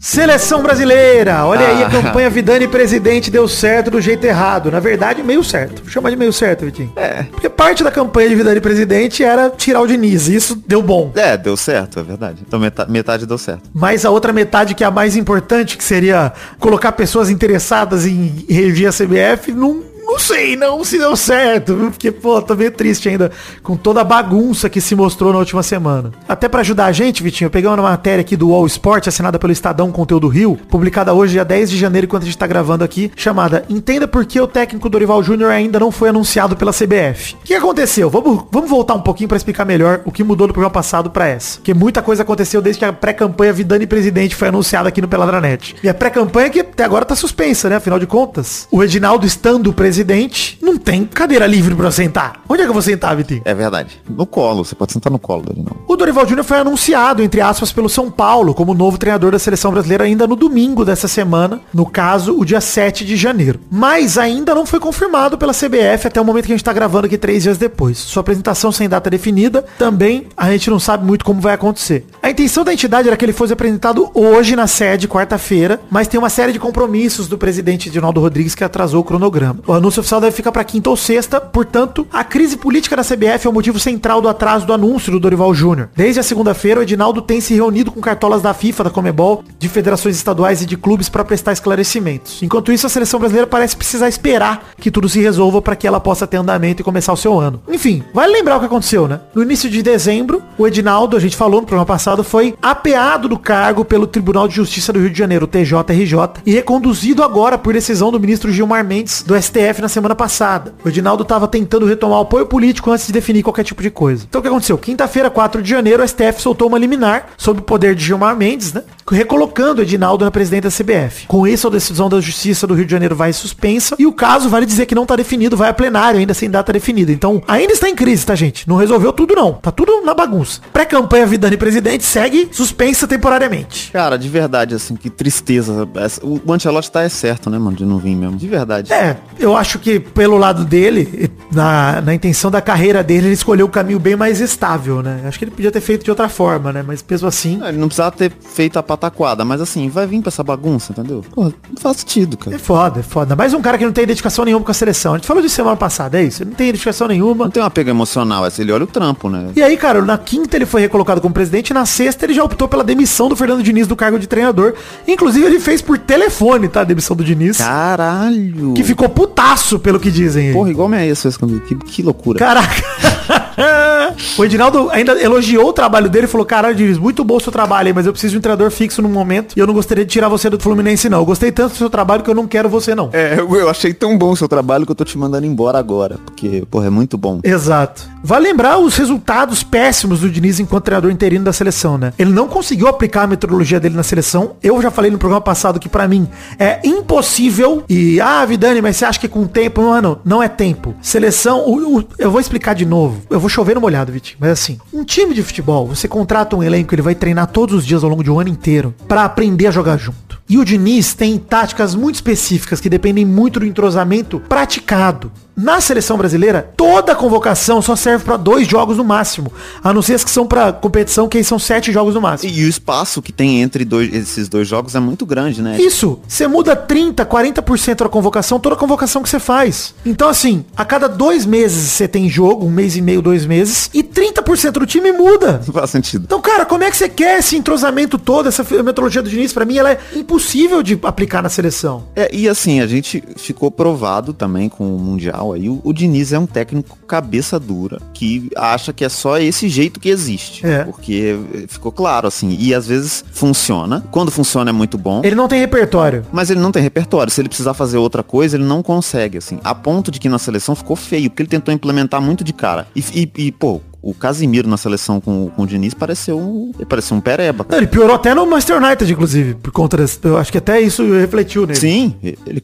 Seleção brasileira! Olha aí, a campanha Vidani presidente deu certo do jeito errado. Na verdade, meio certo. Vou chamar de meio certo, Vitinho. É. Porque parte da campanha de Vidani presidente era tirar o Diniz. E isso deu bom. É, deu certo, é verdade. Então metade, metade deu certo. Mas a outra metade, que é a mais importante, que seria colocar pessoas interessadas em rever a CBF, não, não sei não se deu certo, viu? Porque, pô, tô meio triste ainda com toda a bagunça que se mostrou na última semana. Até pra ajudar a gente, Vitinho, eu peguei uma matéria aqui do All Sport, assinada pelo Estadão Conteúdo Rio, publicada hoje, dia 10 de janeiro, enquanto a gente tá gravando aqui, chamada Entenda por que o técnico Dorival Júnior ainda não foi anunciado pela CBF. O que aconteceu? Vamos, vamos voltar um pouquinho pra explicar melhor o que mudou do programa passado pra essa. Porque muita coisa aconteceu desde que a pré-campanha Vidani Presidente foi anunciada aqui no Peladranet. E a pré-campanha que até agora tá suspensa, né? Afinal de contas, o Reginaldo estando presidente, não tem cadeira livre pra eu sentar. Onde é que eu vou sentar, Vitinho? É verdade. No colo, você pode sentar no colo dele, não. O Dorival Júnior foi anunciado, entre aspas, pelo São Paulo como novo treinador da seleção brasileira ainda no domingo dessa semana, no caso, o dia 7 de janeiro. Mas ainda não foi confirmado pela CBF até o momento que a gente tá gravando aqui três dias depois. Sua apresentação sem data definida, também a gente não sabe muito como vai acontecer. A intenção da entidade era que ele fosse apresentado hoje na sede, quarta-feira, mas tem uma série de compromissos do presidente Edinaldo Rodrigues que atrasou o cronograma. O anúncio oficial deve ficar para quinta ou sexta, portanto, a crise política da CBF é o motivo central do atraso do anúncio do Dorival Júnior. Desde a segunda-feira, o Edinaldo tem se reunido com cartolas da FIFA, da Comebol, de federações estaduais e de clubes para prestar esclarecimentos. Enquanto isso, a seleção brasileira parece precisar esperar que tudo se resolva para que ela possa ter andamento e começar o seu ano. Enfim, vale lembrar o que aconteceu, né? No início de dezembro, o Edinaldo, a gente falou no programa passado, foi apeado do cargo pelo Tribunal de Justiça do Rio de Janeiro, TJRJ, e reconduzido agora por decisão do ministro Gilmar Mendes do STF na semana passada. O Edinaldo estava tentando retomar o apoio político antes de definir qualquer tipo de coisa. Então o que aconteceu? Quinta-feira, 4 de janeiro, o STF soltou uma liminar sob o poder de Gilmar Mendes, né? Recolocando o Edinaldo na presidente da CBF. Com isso, a decisão da Justiça do Rio de Janeiro vai suspensa e o caso, vale dizer que não está definido, vai a plenário ainda sem data definida. Então, ainda está em crise, tá, gente? Não resolveu tudo, não. Tá tudo na bagunça. Pré-campanha Vidani presidente segue suspensa temporariamente. Cara, de verdade, assim, que tristeza. O Ancelotti tá é certo, né, mano, de não vir mesmo. De verdade. É, eu acho que pelo lado dele, na, na intenção da carreira dele, ele escolheu o caminho bem mais estável, né? Acho que ele podia ter feito de outra forma, né? Mas mesmo assim... É, ele não precisava ter feito a pataquada, mas assim, vai vir pra essa bagunça, entendeu? Pô, não faz sentido, cara. É foda, é foda. Mais um cara que não tem dedicação nenhuma com a seleção. A gente falou disso semana passada, é isso? Ele não tem dedicação nenhuma. Não tem um apego emocional, essa ele olha o trampo, né? E aí, cara, na quinta ele foi recolocado como presidente, e na sexta ele já optou pela demissão do Fernando Diniz do cargo de treinador. Inclusive, ele fez por telefone, tá? A demissão do Diniz. Caralho! Que ficou putaço, pelo que dizem. Porra, igual minha ex fez comigo. Que, que loucura. Caraca. o Edinaldo ainda elogiou o trabalho dele e falou, caralho, Diniz, muito bom o seu trabalho aí, mas eu preciso de um treinador fixo no momento e eu não gostaria de tirar você do Fluminense, não. Eu gostei tanto do seu trabalho que eu não quero você, não. É, eu, eu achei tão bom o seu trabalho que eu tô te mandando embora agora, porque, porra, é muito bom. Exato. Vale lembrar os resultados péssimos do Diniz enquanto treinador interino da seleção, né? Ele não conseguiu aplicar a metodologia dele na seleção. Eu já falei no programa passado que para mim é impossível. E, ah, Vidani, mas você acha que com o tempo? Mano, não é tempo. Seleção, o, o, eu vou explicar de novo. Eu vou chover no molhado, Vitinho. Mas assim, um time de futebol, você contrata um elenco, ele vai treinar todos os dias ao longo de um ano inteiro para aprender a jogar junto. E o Diniz tem táticas muito específicas que dependem muito do entrosamento praticado. Na seleção brasileira, toda convocação só serve para dois jogos no máximo. A não ser as que são para competição, que aí são sete jogos no máximo. E, o espaço que tem entre dois, esses dois jogos é muito grande, né? Isso. Você muda 30, 40% da convocação, toda a convocação que você faz. Então, assim, a cada dois meses você tem jogo, um mês e meio, dois meses, e 30% do time muda. Não faz sentido. Então, cara, como é que você quer esse entrosamento todo, essa metodologia do Diniz? Pra mim, ela é impossível de aplicar na seleção. É, e assim, a gente ficou provado também com o Mundial aí. O, o Diniz é um técnico cabeça dura que acha que é só esse jeito que existe. É. Porque ficou claro, assim. E às vezes funciona. Quando funciona é muito bom. Ele não tem repertório. Mas ele não tem repertório. Se ele precisar fazer outra coisa, ele não consegue, assim. A ponto de que na seleção ficou feio, porque ele tentou implementar muito de cara. E, e, e, pô, o Casimiro na seleção com, com o Diniz pareceu um, pareceu um pereba. Não, ele piorou até no Manchester United, inclusive, por conta desse, Eu acho que até isso refletiu nele. Sim, ele,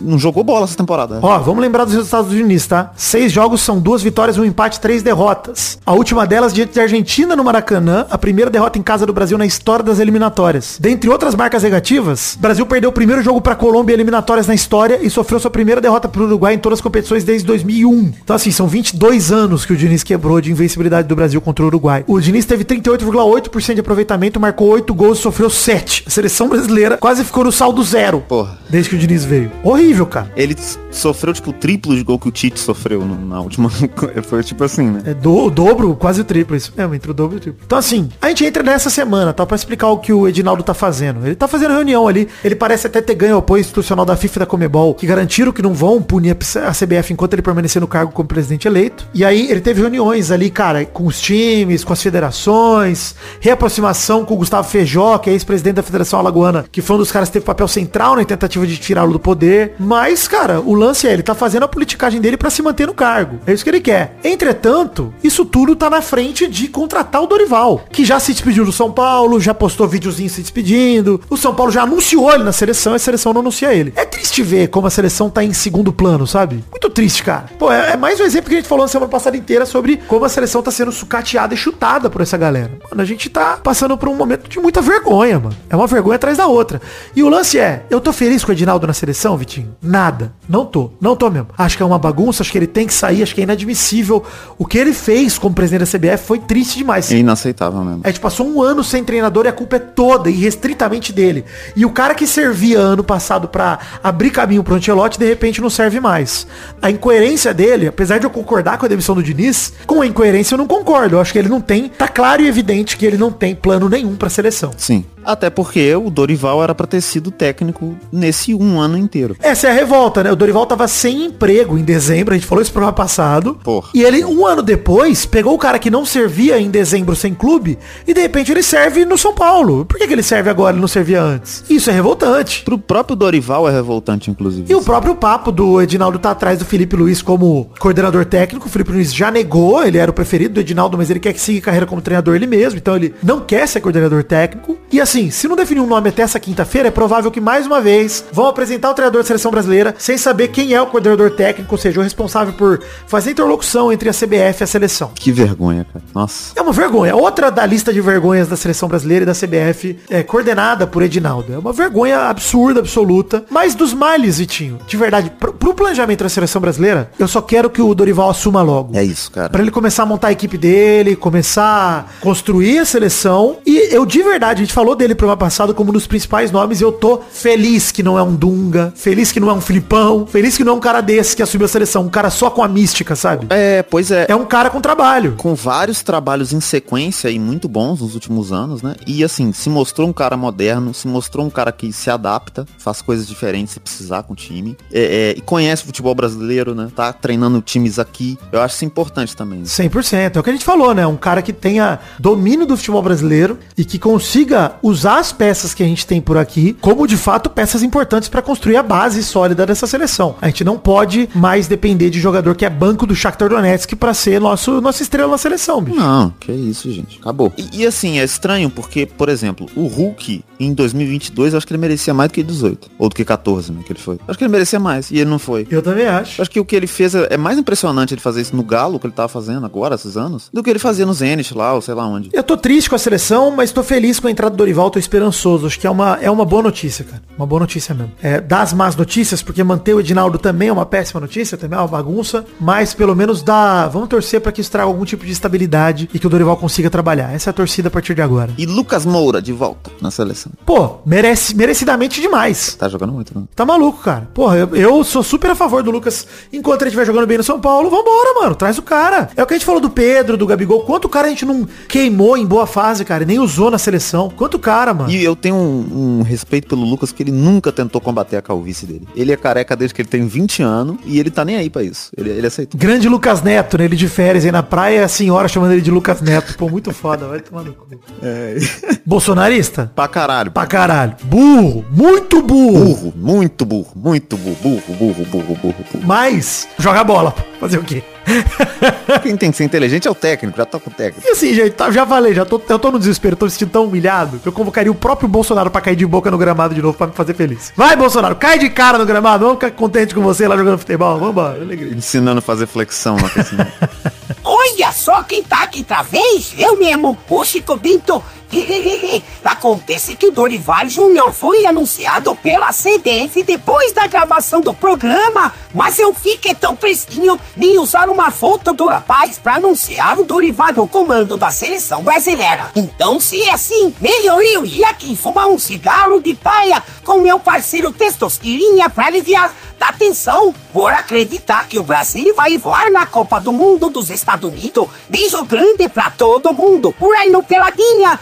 não jogou bola essa temporada. Ó, vamos lembrar dos resultados do Diniz, tá? Seis jogos são duas vitórias, um empate, três derrotas. A última delas diante da Argentina no Maracanã, a primeira derrota em casa do Brasil na história das eliminatórias. Dentre outras marcas negativas, o Brasil perdeu o primeiro jogo pra Colômbia eliminatórias na história e sofreu sua primeira derrota pro Uruguai em todas as competições desde 2001. Então assim, são 22 anos que o Diniz quebrou de invencibilidade do Brasil contra o Uruguai. O Diniz teve 38,8% de aproveitamento, marcou 8 gols e sofreu 7. A seleção brasileira quase ficou no saldo zero. Porra. Desde que o Diniz veio. Horrível, cara. Ele sofreu, tipo, o triplo de gol que o Tite sofreu na última. Foi tipo assim, né? É do, o dobro, quase o triplo, isso mesmo, entre o dobro e o triplo. Então assim, a gente entra nessa semana, tá? Pra explicar o que o Edinaldo tá fazendo. Ele tá fazendo reunião ali, ele parece até ter ganho o apoio institucional da FIFA e da Comebol, que garantiram que não vão punir a CBF enquanto ele permanecer no cargo como presidente eleito. E aí ele teve reuniões ali, cara, com os times, com as federações, reaproximação com o Gustavo Feijó, que é ex-presidente da Federação Alagoana, que foi um dos caras que teve papel central na tentativa de tirá-lo do poder. Mas, cara, o lance é, ele tá fazendo a politicagem dele pra se manter no cargo. É isso que ele quer. Entretanto, isso tudo tá na frente de contratar o Dorival, que já se despediu do São Paulo, já postou videozinho se despedindo. O São Paulo já anunciou ele na seleção e a seleção não anuncia ele. É triste ver como a seleção tá em segundo plano, sabe? Muito triste, cara. Pô, é, é mais um exemplo que a gente falou na semana passada inteira sobre como a seleção tá sendo sucateada e chutada por essa galera. Mano, a gente tá passando por um momento de muita vergonha, mano. É uma vergonha atrás da outra. E o lance é, eu tô feliz com o Edinaldo na seleção, Vitinho? Nada. Não tô. Não tô mesmo. Acho que é uma bagunça, acho que ele tem que sair, acho que é inadmissível. O que ele fez como presidente da CBF foi triste demais. É inaceitável mesmo. A gente passou um ano sem treinador e a culpa é toda e restritamente dele. E o cara que servia ano passado pra abrir caminho pro Ancelotti, de repente não serve mais. A incoerência dele, apesar de eu concordar com a demissão do Diniz, com a incoerência eu não concordo. Eu acho que ele não tem, tá claro e evidente que ele não tem plano nenhum pra seleção. Sim. Até porque o Dorival era pra ter sido técnico nesse um ano inteiro. Essa é a revolta, né? O Dorival tava sem emprego em dezembro, a gente falou isso pro ano passado. Porra. E ele, um ano depois, pegou o cara que não servia em dezembro sem clube e de repente ele serve no São Paulo. Por que, que ele serve agora e não servia antes? Isso é revoltante. Pro próprio Dorival é revoltante, inclusive. E o próprio papo do Edinaldo tá atrás do Felipe Luiz como coordenador técnico. O Felipe Luiz já negou, ele era o preferido do Edinaldo, mas ele quer que siga carreira como treinador ele mesmo. Então ele não quer ser coordenador técnico. E assim, se não definir um nome até essa quinta-feira, é provável que mais uma vez vão apresentar o treinador da seleção brasileira sem saber quem é o coordenador técnico, ou seja, o responsável por fazer interlocução entre a CBF e a seleção. Que vergonha, cara. Nossa. É uma vergonha. Outra da lista de vergonhas da seleção brasileira e da CBF é coordenada por Edinaldo. É uma vergonha absurda, absoluta. Mas dos males, Vitinho, de verdade, pro, pro planejamento da seleção brasileira, eu só quero que o Dorival assuma logo. É isso, cara. Pra ele começar a montar a equipe dele, começar a construir a seleção. E eu, de verdade, a gente falou dele pro ano passado como um dos principais nomes. E eu tô feliz que não é um Dunga, feliz que não é um Filipão, feliz que não é um cara desse que assumiu a seleção. Um cara só com a mística, sabe? É, pois é. É um cara com trabalho. Com vários trabalhos em sequência e muito bons nos últimos anos, né? E assim, se mostrou um cara moderno, se mostrou um cara que se adapta, faz coisas diferentes se precisar com o time. É, é, e conhece o futebol brasileiro, né? Tá treinando times aqui. Eu acho isso importante também. 100%. É o que a gente falou, né? Um cara que tenha domínio do futebol brasileiro e que consiga usar as peças que a gente tem por aqui como, de fato, peças importantes para construir a base sólida dessa seleção. A gente não pode mais depender de jogador que é banco do Shakhtar Donetsk para ser nosso, nossa estrela na seleção, bicho. Não, que isso, gente. Acabou. E, e, assim, é estranho porque, por exemplo, o Hulk em 2022, eu acho que ele merecia mais do que 18. Ou do que 14, né, que ele foi. Eu acho que ele merecia mais e ele não foi. Eu também acho. Eu acho que o que ele fez é, é mais impressionante ele fazer isso no Galo, que ele tava fazendo agora, esses anos, do que ele fazia no Zenit lá, ou sei lá onde. Eu tô triste com a seleção, mas tô feliz com a entrada do Dorival, tô esperançoso. Acho que é uma, é uma boa notícia, cara. Uma boa notícia mesmo. É, das más notícias, porque manter o Edinaldo também é uma péssima notícia, também é uma bagunça, mas pelo menos dá. Vamos torcer para que isso traga algum tipo de estabilidade e que o Dorival consiga trabalhar. Essa é a torcida a partir de agora. E Lucas Moura de volta na seleção. Pô, merece, merecidamente demais. Tá jogando muito, né? Tá maluco, cara. Porra, eu, eu sou super a favor do Lucas. Enquanto ele estiver jogando bem no São Paulo, vambora, mano. Traz o cara. É o que a gente falou do Pedro, do Gabigol. Quanto cara a gente não queimou em boa fase, cara, e nem usou na seleção. Quanto cara, mano. E eu tenho um, um respeito pelo Lucas que ele nunca tentou combater a calvície dele. Ele é careca desde que ele tem 20 anos e ele tá nem aí pra isso. Ele, ele aceitou. Grande Lucas Neto, né? Ele de férias aí na praia, a senhora chamando ele de Lucas Neto. Pô, muito foda, vai tomar no cu. É. Bolsonarista? pra caralho. Pra caralho. Burro, muito burro. Burro, muito burro, muito burro, burro, burro, burro, burro, burro. Mas joga bola. Fazer o quê? Quem tem que ser inteligente é o técnico, já toca o técnico. E assim, gente, tá, já falei, já tô, eu tô no desespero, tô me sentindo tão humilhado. que Eu convocaria o próprio Bolsonaro pra cair de boca no gramado de novo pra me fazer feliz. Vai, Bolsonaro, cai de cara no gramado, vamos ficar contente com você lá jogando futebol. Vambora, alegria. Ensinando a fazer flexão no aquecimento. Olha só quem tá aqui outra vez, eu mesmo, o Chico Bento. Acontece que o Dorival Júnior foi anunciado pela CDF depois da gravação do programa, mas eu fiquei tão fresquinho nem usar uma foto do rapaz pra anunciar o Dorival no comando da seleção brasileira. Então, se é assim, melhor eu ir aqui fumar um cigarro de paia com meu parceiro Testosterinha pra aliviar da tensão por acreditar que o Brasil vai voar na Copa do Mundo dos Estados Unidos. Beijo grande pra todo mundo, por aí no Peladinha.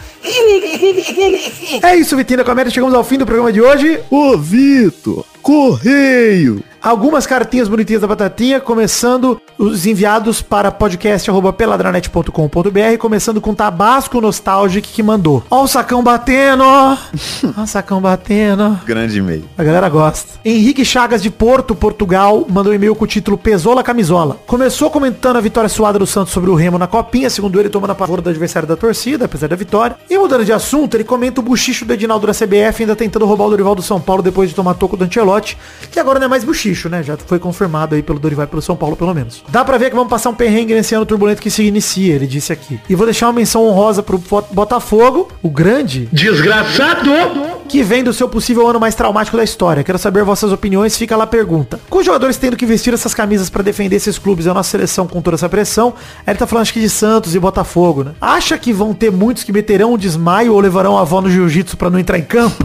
É isso, Vitinho da Comédia, chegamos ao fim do programa de hoje. Ô, Vitor, correio! Algumas cartinhas bonitinhas da Batatinha, começando os enviados para podcast.peladranet.com.br, começando com Tabasco Nostalgic que mandou. Ó o sacão batendo, ó. O sacão batendo. Grande e-mail. A galera gosta. Henrique Chagas de Porto, Portugal, mandou um e-mail com o título Pesola Camisola. Começou comentando a vitória suada do Santos sobre o Remo na Copinha, segundo ele, tomando a favor do adversário da torcida, apesar da vitória. E mudando de assunto, ele comenta o buchicho do Edinaldo da CBF, ainda tentando roubar o Dorival do São Paulo depois de tomar toco do Ancelotti, que agora não é mais buchicho né? Já foi confirmado aí pelo Dorival e pelo São Paulo, pelo menos. Dá pra ver que vamos passar um perrengue nesse ano turbulento que se inicia, ele disse aqui. E vou deixar uma menção honrosa pro Botafogo, o grande... Desgraçado! Que vem do seu possível ano mais traumático da história. Quero saber vossas opiniões, fica lá a pergunta. Com os jogadores tendo que vestir essas camisas para defender esses clubes e a nossa seleção com toda essa pressão, ele tá falando acho que de Santos e Botafogo, né? Acha que vão ter muitos que meterão um desmaio ou levarão a avó no jiu-jitsu pra não entrar em campo?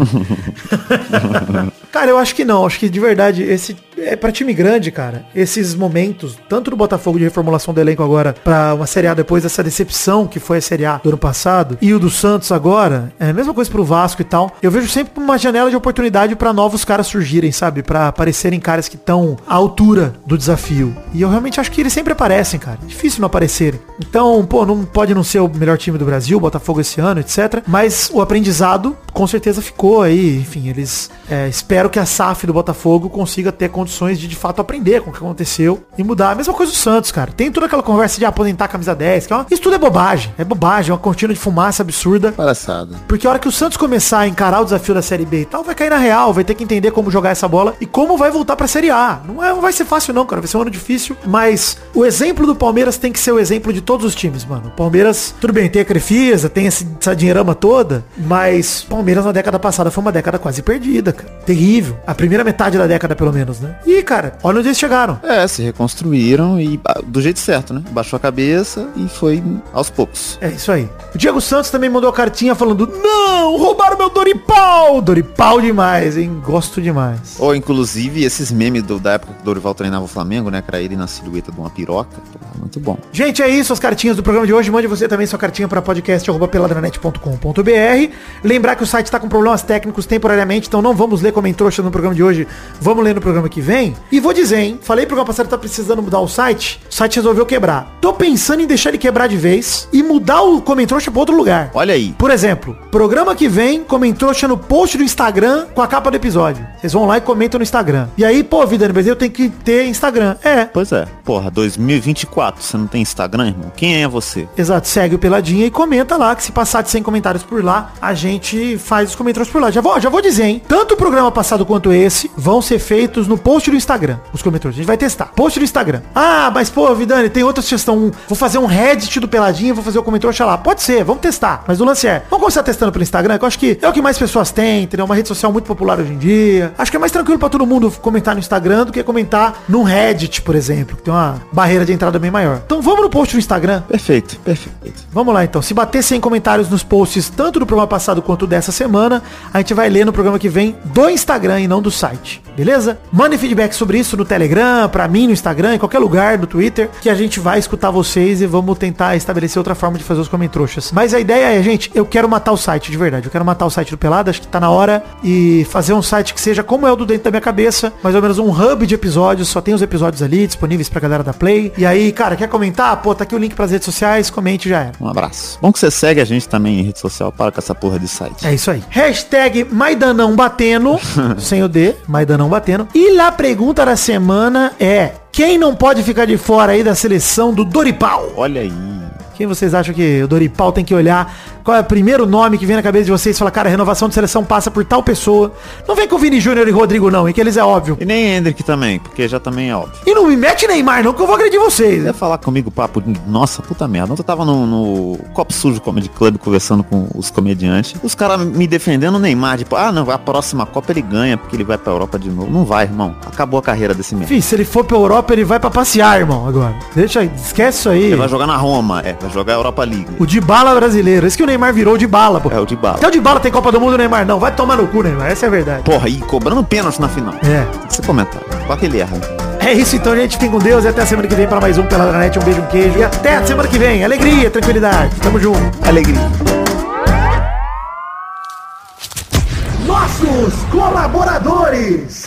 cara, eu acho que não. Acho que de verdade, esse é para time grande, cara. Esses momentos, tanto do Botafogo de reformulação do elenco agora para uma Série A depois dessa decepção que foi a Série A do ano passado e o do Santos agora, é a mesma coisa pro Vasco e tal. Eu vejo sempre uma janela de oportunidade para novos caras surgirem, sabe? Para aparecerem caras que estão à altura do desafio. E eu realmente acho que eles sempre aparecem, cara. Difícil não aparecerem. Então, pô, não pode não ser o melhor time do Brasil, Botafogo esse ano, etc. Mas o aprendizado com certeza ficou aí. Enfim, eles é, espero que a SAF do Botafogo consiga ter condições de de fato aprender com o que aconteceu e mudar. A mesma coisa do Santos, cara. Tem toda aquela conversa de aposentar a camisa 10, que é uma... isso tudo é bobagem. É bobagem, é uma cortina de fumaça absurda. Palhaçada. Porque a hora que o Santos começar a encarar o desafio da Série B e tal, vai cair na real, vai ter que entender como jogar essa bola e como vai voltar pra Série A. Não, é, não vai ser fácil não, cara. Vai ser um ano difícil, mas o exemplo do Palmeiras tem que ser o exemplo de todos os times, mano. O Palmeiras, tudo bem, tem a Crefisa, tem essa, essa dinheirama toda, mas Palmeiras na década passada foi uma década quase perdida, cara. Terrível. A primeira metade da década, pelo menos, né? E, cara, olha onde eles chegaram. É, se reconstruíram e ah, do jeito certo, né? Baixou a cabeça e foi aos poucos. É isso aí. O Diego Santos também mandou a cartinha falando, não, roubaram meu Doripau. Doripau demais, hein? Gosto demais. Ou, inclusive, esses memes do, da época que o Dorival treinava o Flamengo, né? Pra ele na silhueta de uma piroca. Muito bom. Gente, é isso, as cartinhas do programa de hoje. Mande você também sua cartinha para podcast.peladranet.com.br. Lembrar que o site tá com problemas técnicos temporariamente, então não vamos ler como trouxa no programa de hoje. Vamos ler no programa que vem. E vou dizer, hein? Falei pro passado que tá precisando mudar o site. O site resolveu quebrar. Tô pensando em deixar ele quebrar de vez e mudar o Comentrouxa pra outro lugar. Olha aí. Por exemplo, programa que vem, Comentrouxa no post do Instagram com a capa do episódio. Vocês vão lá e comentam no Instagram. E aí, pô, vida, mas eu tenho que ter Instagram. É. Pois é. Porra, 2024, você não tem Instagram, irmão? Quem é você? Exato, segue o Peladinha e comenta lá, que se passar de 100 comentários por lá, a gente faz os comentários por lá. Já vou, já vou dizer, hein? Tanto o programa passado quanto esse vão ser feitos no post do Instagram, os comentários. A gente vai testar. Post do Instagram. Ah, mas pô, Vidani, tem outra sugestão. Vou fazer um Reddit do Peladinha, vou fazer o comentário lá. Pode ser, vamos testar. Mas o lance é, vamos começar testando pelo Instagram, que eu acho que é o que mais pessoas têm, entendeu? Uma rede social muito popular hoje em dia. Acho que é mais tranquilo pra todo mundo comentar no Instagram do que comentar num Reddit, por exemplo, que tem uma barreira de entrada bem maior. Então vamos no post do Instagram. Perfeito, perfeito. Vamos lá então. Se bater 100 comentários nos posts, tanto do programa passado quanto dessa semana, a gente vai ler no programa que vem do Instagram e não do site. Beleza? Mande feedback sobre isso no Telegram, pra mim no Instagram, em qualquer lugar, no Twitter, que a gente vai escutar vocês e vamos tentar estabelecer outra forma de fazer os comentários. Mas a ideia é, gente, eu quero matar o site, de verdade. Eu quero matar o site do Pelada, acho que tá na hora e fazer um site que seja como é o do dentro da minha cabeça, mais ou menos um hub de episódios, só tem os episódios ali disponíveis pra galera da Play. E aí, cara, quer comentar? Pô, tá aqui o link pras redes sociais, comente já era. Um abraço. Bom que você segue a gente também em rede social, para com essa porra de site. É isso aí. Hashtag Maidanão Batendo, sem o D, Maidanão Batendo. E lá pergunta da semana é, Quem não pode ficar de fora aí da seleção do Doripau? Olha aí. Quem vocês acham que o Doripau tem que olhar? Qual é o primeiro nome que vem na cabeça de vocês e fala, cara, a renovação de seleção passa por tal pessoa. Não vem com Vini Júnior e Rodrigo, não, em que eles é óbvio. E nem Hendrick também, porque já também é óbvio. E não me mete Neymar, não, que eu vou agredir vocês. Ia falar comigo papo, de- nossa, puta merda. Ontem eu tava no, no Copo Sujo Comedy Club conversando com os comediantes. Os caras me defendendo o Neymar, tipo, ah, não, a próxima Copa ele ganha porque ele vai pra Europa de novo. Não vai, irmão. Acabou a carreira desse merda. Fih, se ele for pra Europa, ele vai pra passear, irmão, agora. Deixa aí, esquece isso aí. Ele vai jogar na Roma, é, vai jogar a Europa League. O de bala brasileiro. Esse que o Neymar virou de bala, pô. É o de bala. Até o de bala tem Copa do Mundo, Neymar não. Vai tomar no cu, Neymar. Essa é a verdade. Porra, e cobrando pênalti na final. É. Ser comentário. Qual que ele erra? É isso então, gente. Fiquem com Deus e até a semana que vem para mais um Peladranet. Um beijo, um queijo. E até a semana que vem. Alegria, tranquilidade. Tamo junto. Alegria. Nossos colaboradores.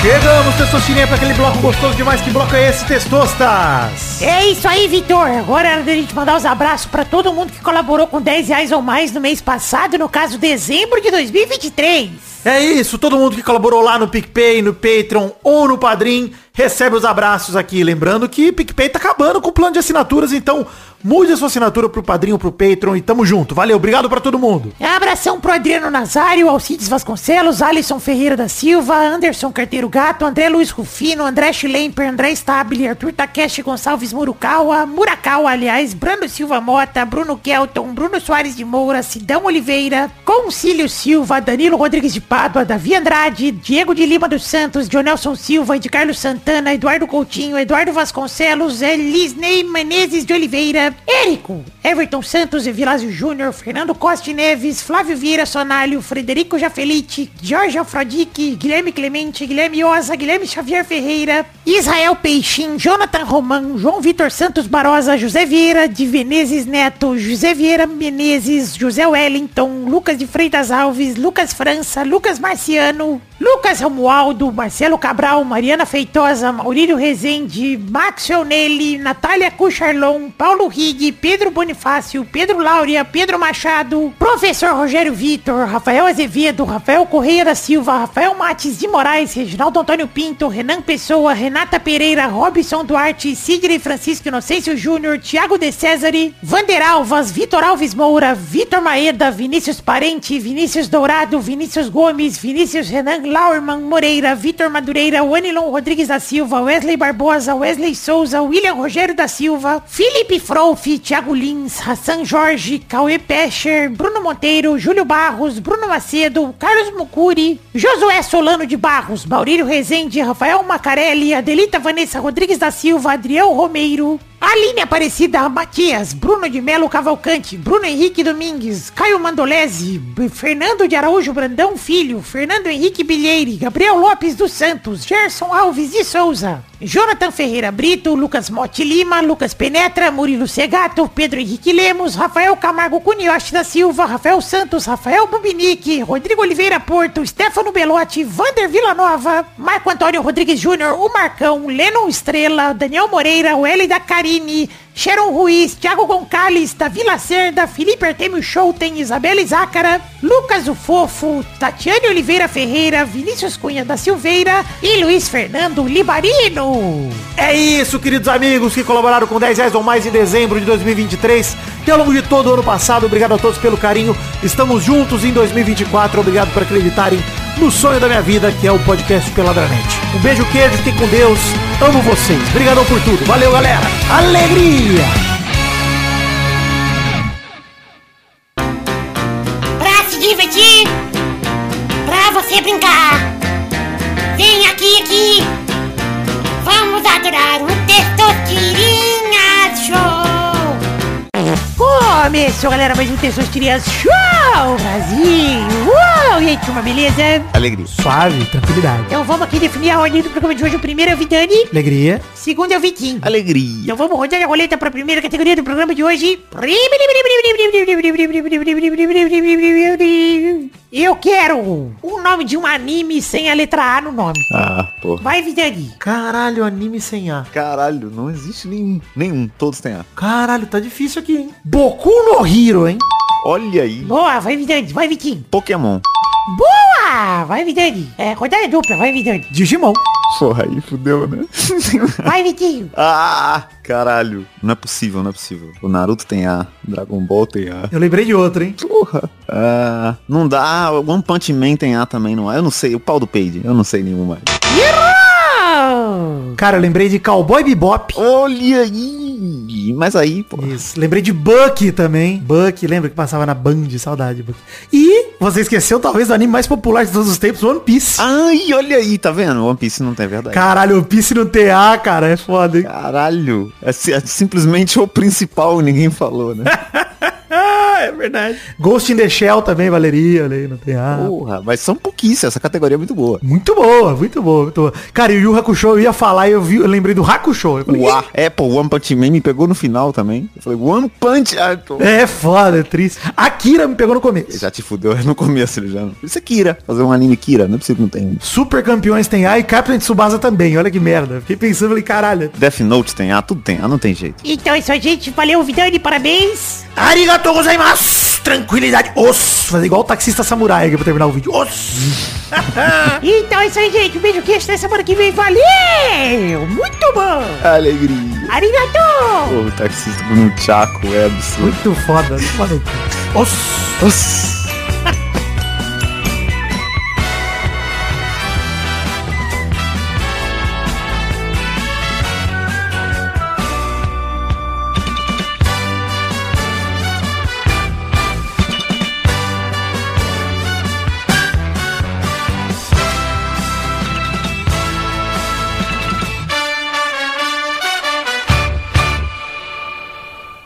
Chegamos, Testosterinha, para aquele bloco gostoso demais. Que bloco é esse, Testostas? É isso aí, Vitor. Agora é hora da gente mandar os abraços pra todo mundo que colaborou com 10 reais ou mais no mês passado, no caso, dezembro de 2023. É isso, todo mundo que colaborou lá no PicPay, no Patreon ou no Padrim, recebe os abraços aqui. Lembrando que PicPay tá acabando com o plano de assinaturas, então mude a sua assinatura pro Padrim ou pro Patreon e tamo junto. Valeu, obrigado pra todo mundo. Abração pro Adriano Nazário, Alcides Vasconcelos, Alisson Ferreira da Silva, Anderson Carteiro Gato, André Luiz Rufino, André Schlemper, André Stabile, Arthur Takeshi Gonçalves Murukawa, Murakawa, aliás, Brando Silva Mota, Bruno Kelton, Bruno Soares de Moura, Sidão Oliveira, Concílio Silva, Danilo Rodrigues de Pádua, Davi Andrade, Diego de Lima dos Santos, Dionelson Silva, de Carlos Santana, Eduardo Coutinho, Eduardo Vasconcelos, Elisnei Menezes de Oliveira, Érico, Everton Santos e Vilásio Júnior, Fernando Costa Neves, Flávio Vieira Sonalho, Frederico Jafelite, Jorge Afrodique, Guilherme Clemente, Guilherme Oza, Guilherme Xavier Ferreira, Israel Peixin, Jonathan Romão, João Vitor Santos Barosa, José Vieira de Venezes Neto, José Vieira Menezes, José Wellington, Lucas de Freitas Alves, Lucas França, Lucas Marciano, Lucas Romualdo, Marcelo Cabral, Mariana Feitosa, Maurílio Rezende, Maxwell Nelly, Natália Cucharlon, Paulo Rig, Pedro Bonifácio, Pedro Láurea, Pedro Machado, Professor Rogério Vitor, Rafael Azevedo, Rafael Correia da Silva, Rafael Mates de Moraes, Reginaldo Antônio Pinto, Renan Pessoa, Renata Pereira, Robson Duarte, Sidney Francisco Inocêncio Júnior, Thiago De Cesare, Vander Alvas, Vitor Alves Moura, Vitor Maeda, Vinícius Parente, Vinícius Dourado, Vinícius Gomes, Vinícius Renan Lauerman Moreira, Vitor Madureira, Wanilon Rodrigues da Silva, Wesley Barbosa, Wesley Souza, William Rogério da Silva, Felipe Frouf, Thiago Lins, Hassan Jorge, Cauê Pescher, Bruno Monteiro, Júlio Barros, Bruno Macedo, Carlos Mucuri, Josué Solano de Barros, Maurílio Rezende, Rafael Macarelli, Adelita Vanessa Rodrigues da Silva, Adriel Romeiro, Aline Aparecida Matias, Bruno de Melo Cavalcante, Bruno Henrique Domingues, Caio Mandolese, Fernando de Araújo Brandão Filho, Fernando Henrique Bilheire, Gabriel Lopes dos Santos, Gerson Alves de Souza, Jonathan Ferreira Brito, Lucas Motti Lima, Lucas Penetra, Murilo Segato, Pedro Henrique Lemos, Rafael Camargo Cunioche da Silva, Rafael Santos, Rafael Bubinique, Rodrigo Oliveira Porto, Stefano Belotti, Vander Villanova, Marco Antônio Rodrigues Júnior, o Marcão, Lennon Estrela, Daniel Moreira, o L da Carine, Sharon Ruiz, Thiago Gonçalves, Davi Lacerda, Felipe Artemio Schouten, Isabela Zácara, Lucas o Fofo, Tatiane Oliveira Ferreira, Vinícius Cunha da Silveira e Luiz Fernando Libarino. É isso, queridos amigos que colaboraram com 10 reais ou mais em dezembro de 2023 e ao longo de todo o ano passado. Obrigado a todos pelo carinho. Estamos juntos em 2024. Obrigado por acreditarem no sonho da minha vida, que é o podcast Peladranet. Um beijo, queijo, fiquem com Deus. Amo vocês. Obrigadão por tudo. Valeu, galera. Alegria! Pra se divertir, pra você brincar. Vem aqui, aqui. Vamos adorar o Testosterinha Show. Começou, galera, mais um Testosterinhas Show Brasil! Uou! E aí, turma, beleza? Alegria. Suave, tranquilidade. Então vamos aqui definir a ordem do programa de hoje. O primeiro é o Vidani, Alegria. o segundo é o Vitinho. Alegria. Então vamos rodar a roleta para a primeira categoria do programa de hoje. Eu quero o nome de um anime sem a letra A no nome. Ah, pô. Vai, Vidani. Caralho, anime sem A. Caralho, não existe nenhum. Nenhum. Todos têm A. Caralho, tá difícil aqui, hein? Boku no Hiro, hein? Olha aí. Boa, vai, Vidani. Vai, Vitinho. Pokémon. Boa! Vai, Vidani. É, rodada dupla. Vai, Vidani. Digimon. Porra, aí fudeu, né? Vai, Vitinho. ah, caralho. Não é possível, não é possível. O Naruto tem A. Dragon Ball tem A. Eu lembrei de outro, hein? Porra. Ah, não dá. One Punch Man tem A também, não é? Eu não sei. O pau do Page. Eu não sei nenhum mais. Cara, eu lembrei de Cowboy Bebop. Olha aí. Mas aí, pô. Isso. Lembrei de Bucky também. Bucky, lembra que passava na Band? Saudade, Bucky. E você esqueceu talvez do anime mais popular de todos os tempos, One Piece. Ai, olha aí, tá vendo? One Piece não tem verdade. Caralho, One Piece no TA, cara, é foda, hein? Caralho. É, é simplesmente o principal, ninguém falou, né? Ah, é verdade. Ghost in the Shell também valeria, olha aí, no TA. Porra, mas são pouquíssimos. Essa categoria é muito boa. Muito boa, muito boa, muito boa. Cara, e o Yu Hakusho eu ia falar e eu, vi, eu lembrei do Hakusho. Eu falei, O A. É, pô, One Punch Man me pegou no final também. Eu falei, One Punch. Ah, tô... É foda, é triste. Akira me pegou no começo. Já te fudeu no começo, ele já. não- Isso é Kira. Fazer um anime Kira. Não é possível que não tem. Super campeões tem A e Captain Tsubasa também. Olha que merda. Fiquei pensando, falei, caralho. Death Note tem A, tudo tem A, não tem jeito. Então é isso aí, gente. Valeu, Vidani. Parabéns. Arigatou gozaimasu! Tranquilidade. Os. Fazer igual o taxista samurai aqui pra terminar o vídeo. Os. Então é isso aí, gente. Um beijo queixo até semana que vem. Valeu! Muito bom! Alegria. Arigato! O taxista no Chaco é absurdo. Muito foda. Foda. Os.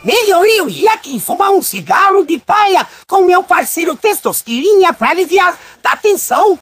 Meu, eu ia aqui fumar um cigarro de paia com meu parceiro Testosterinha pra aliviar da tensão.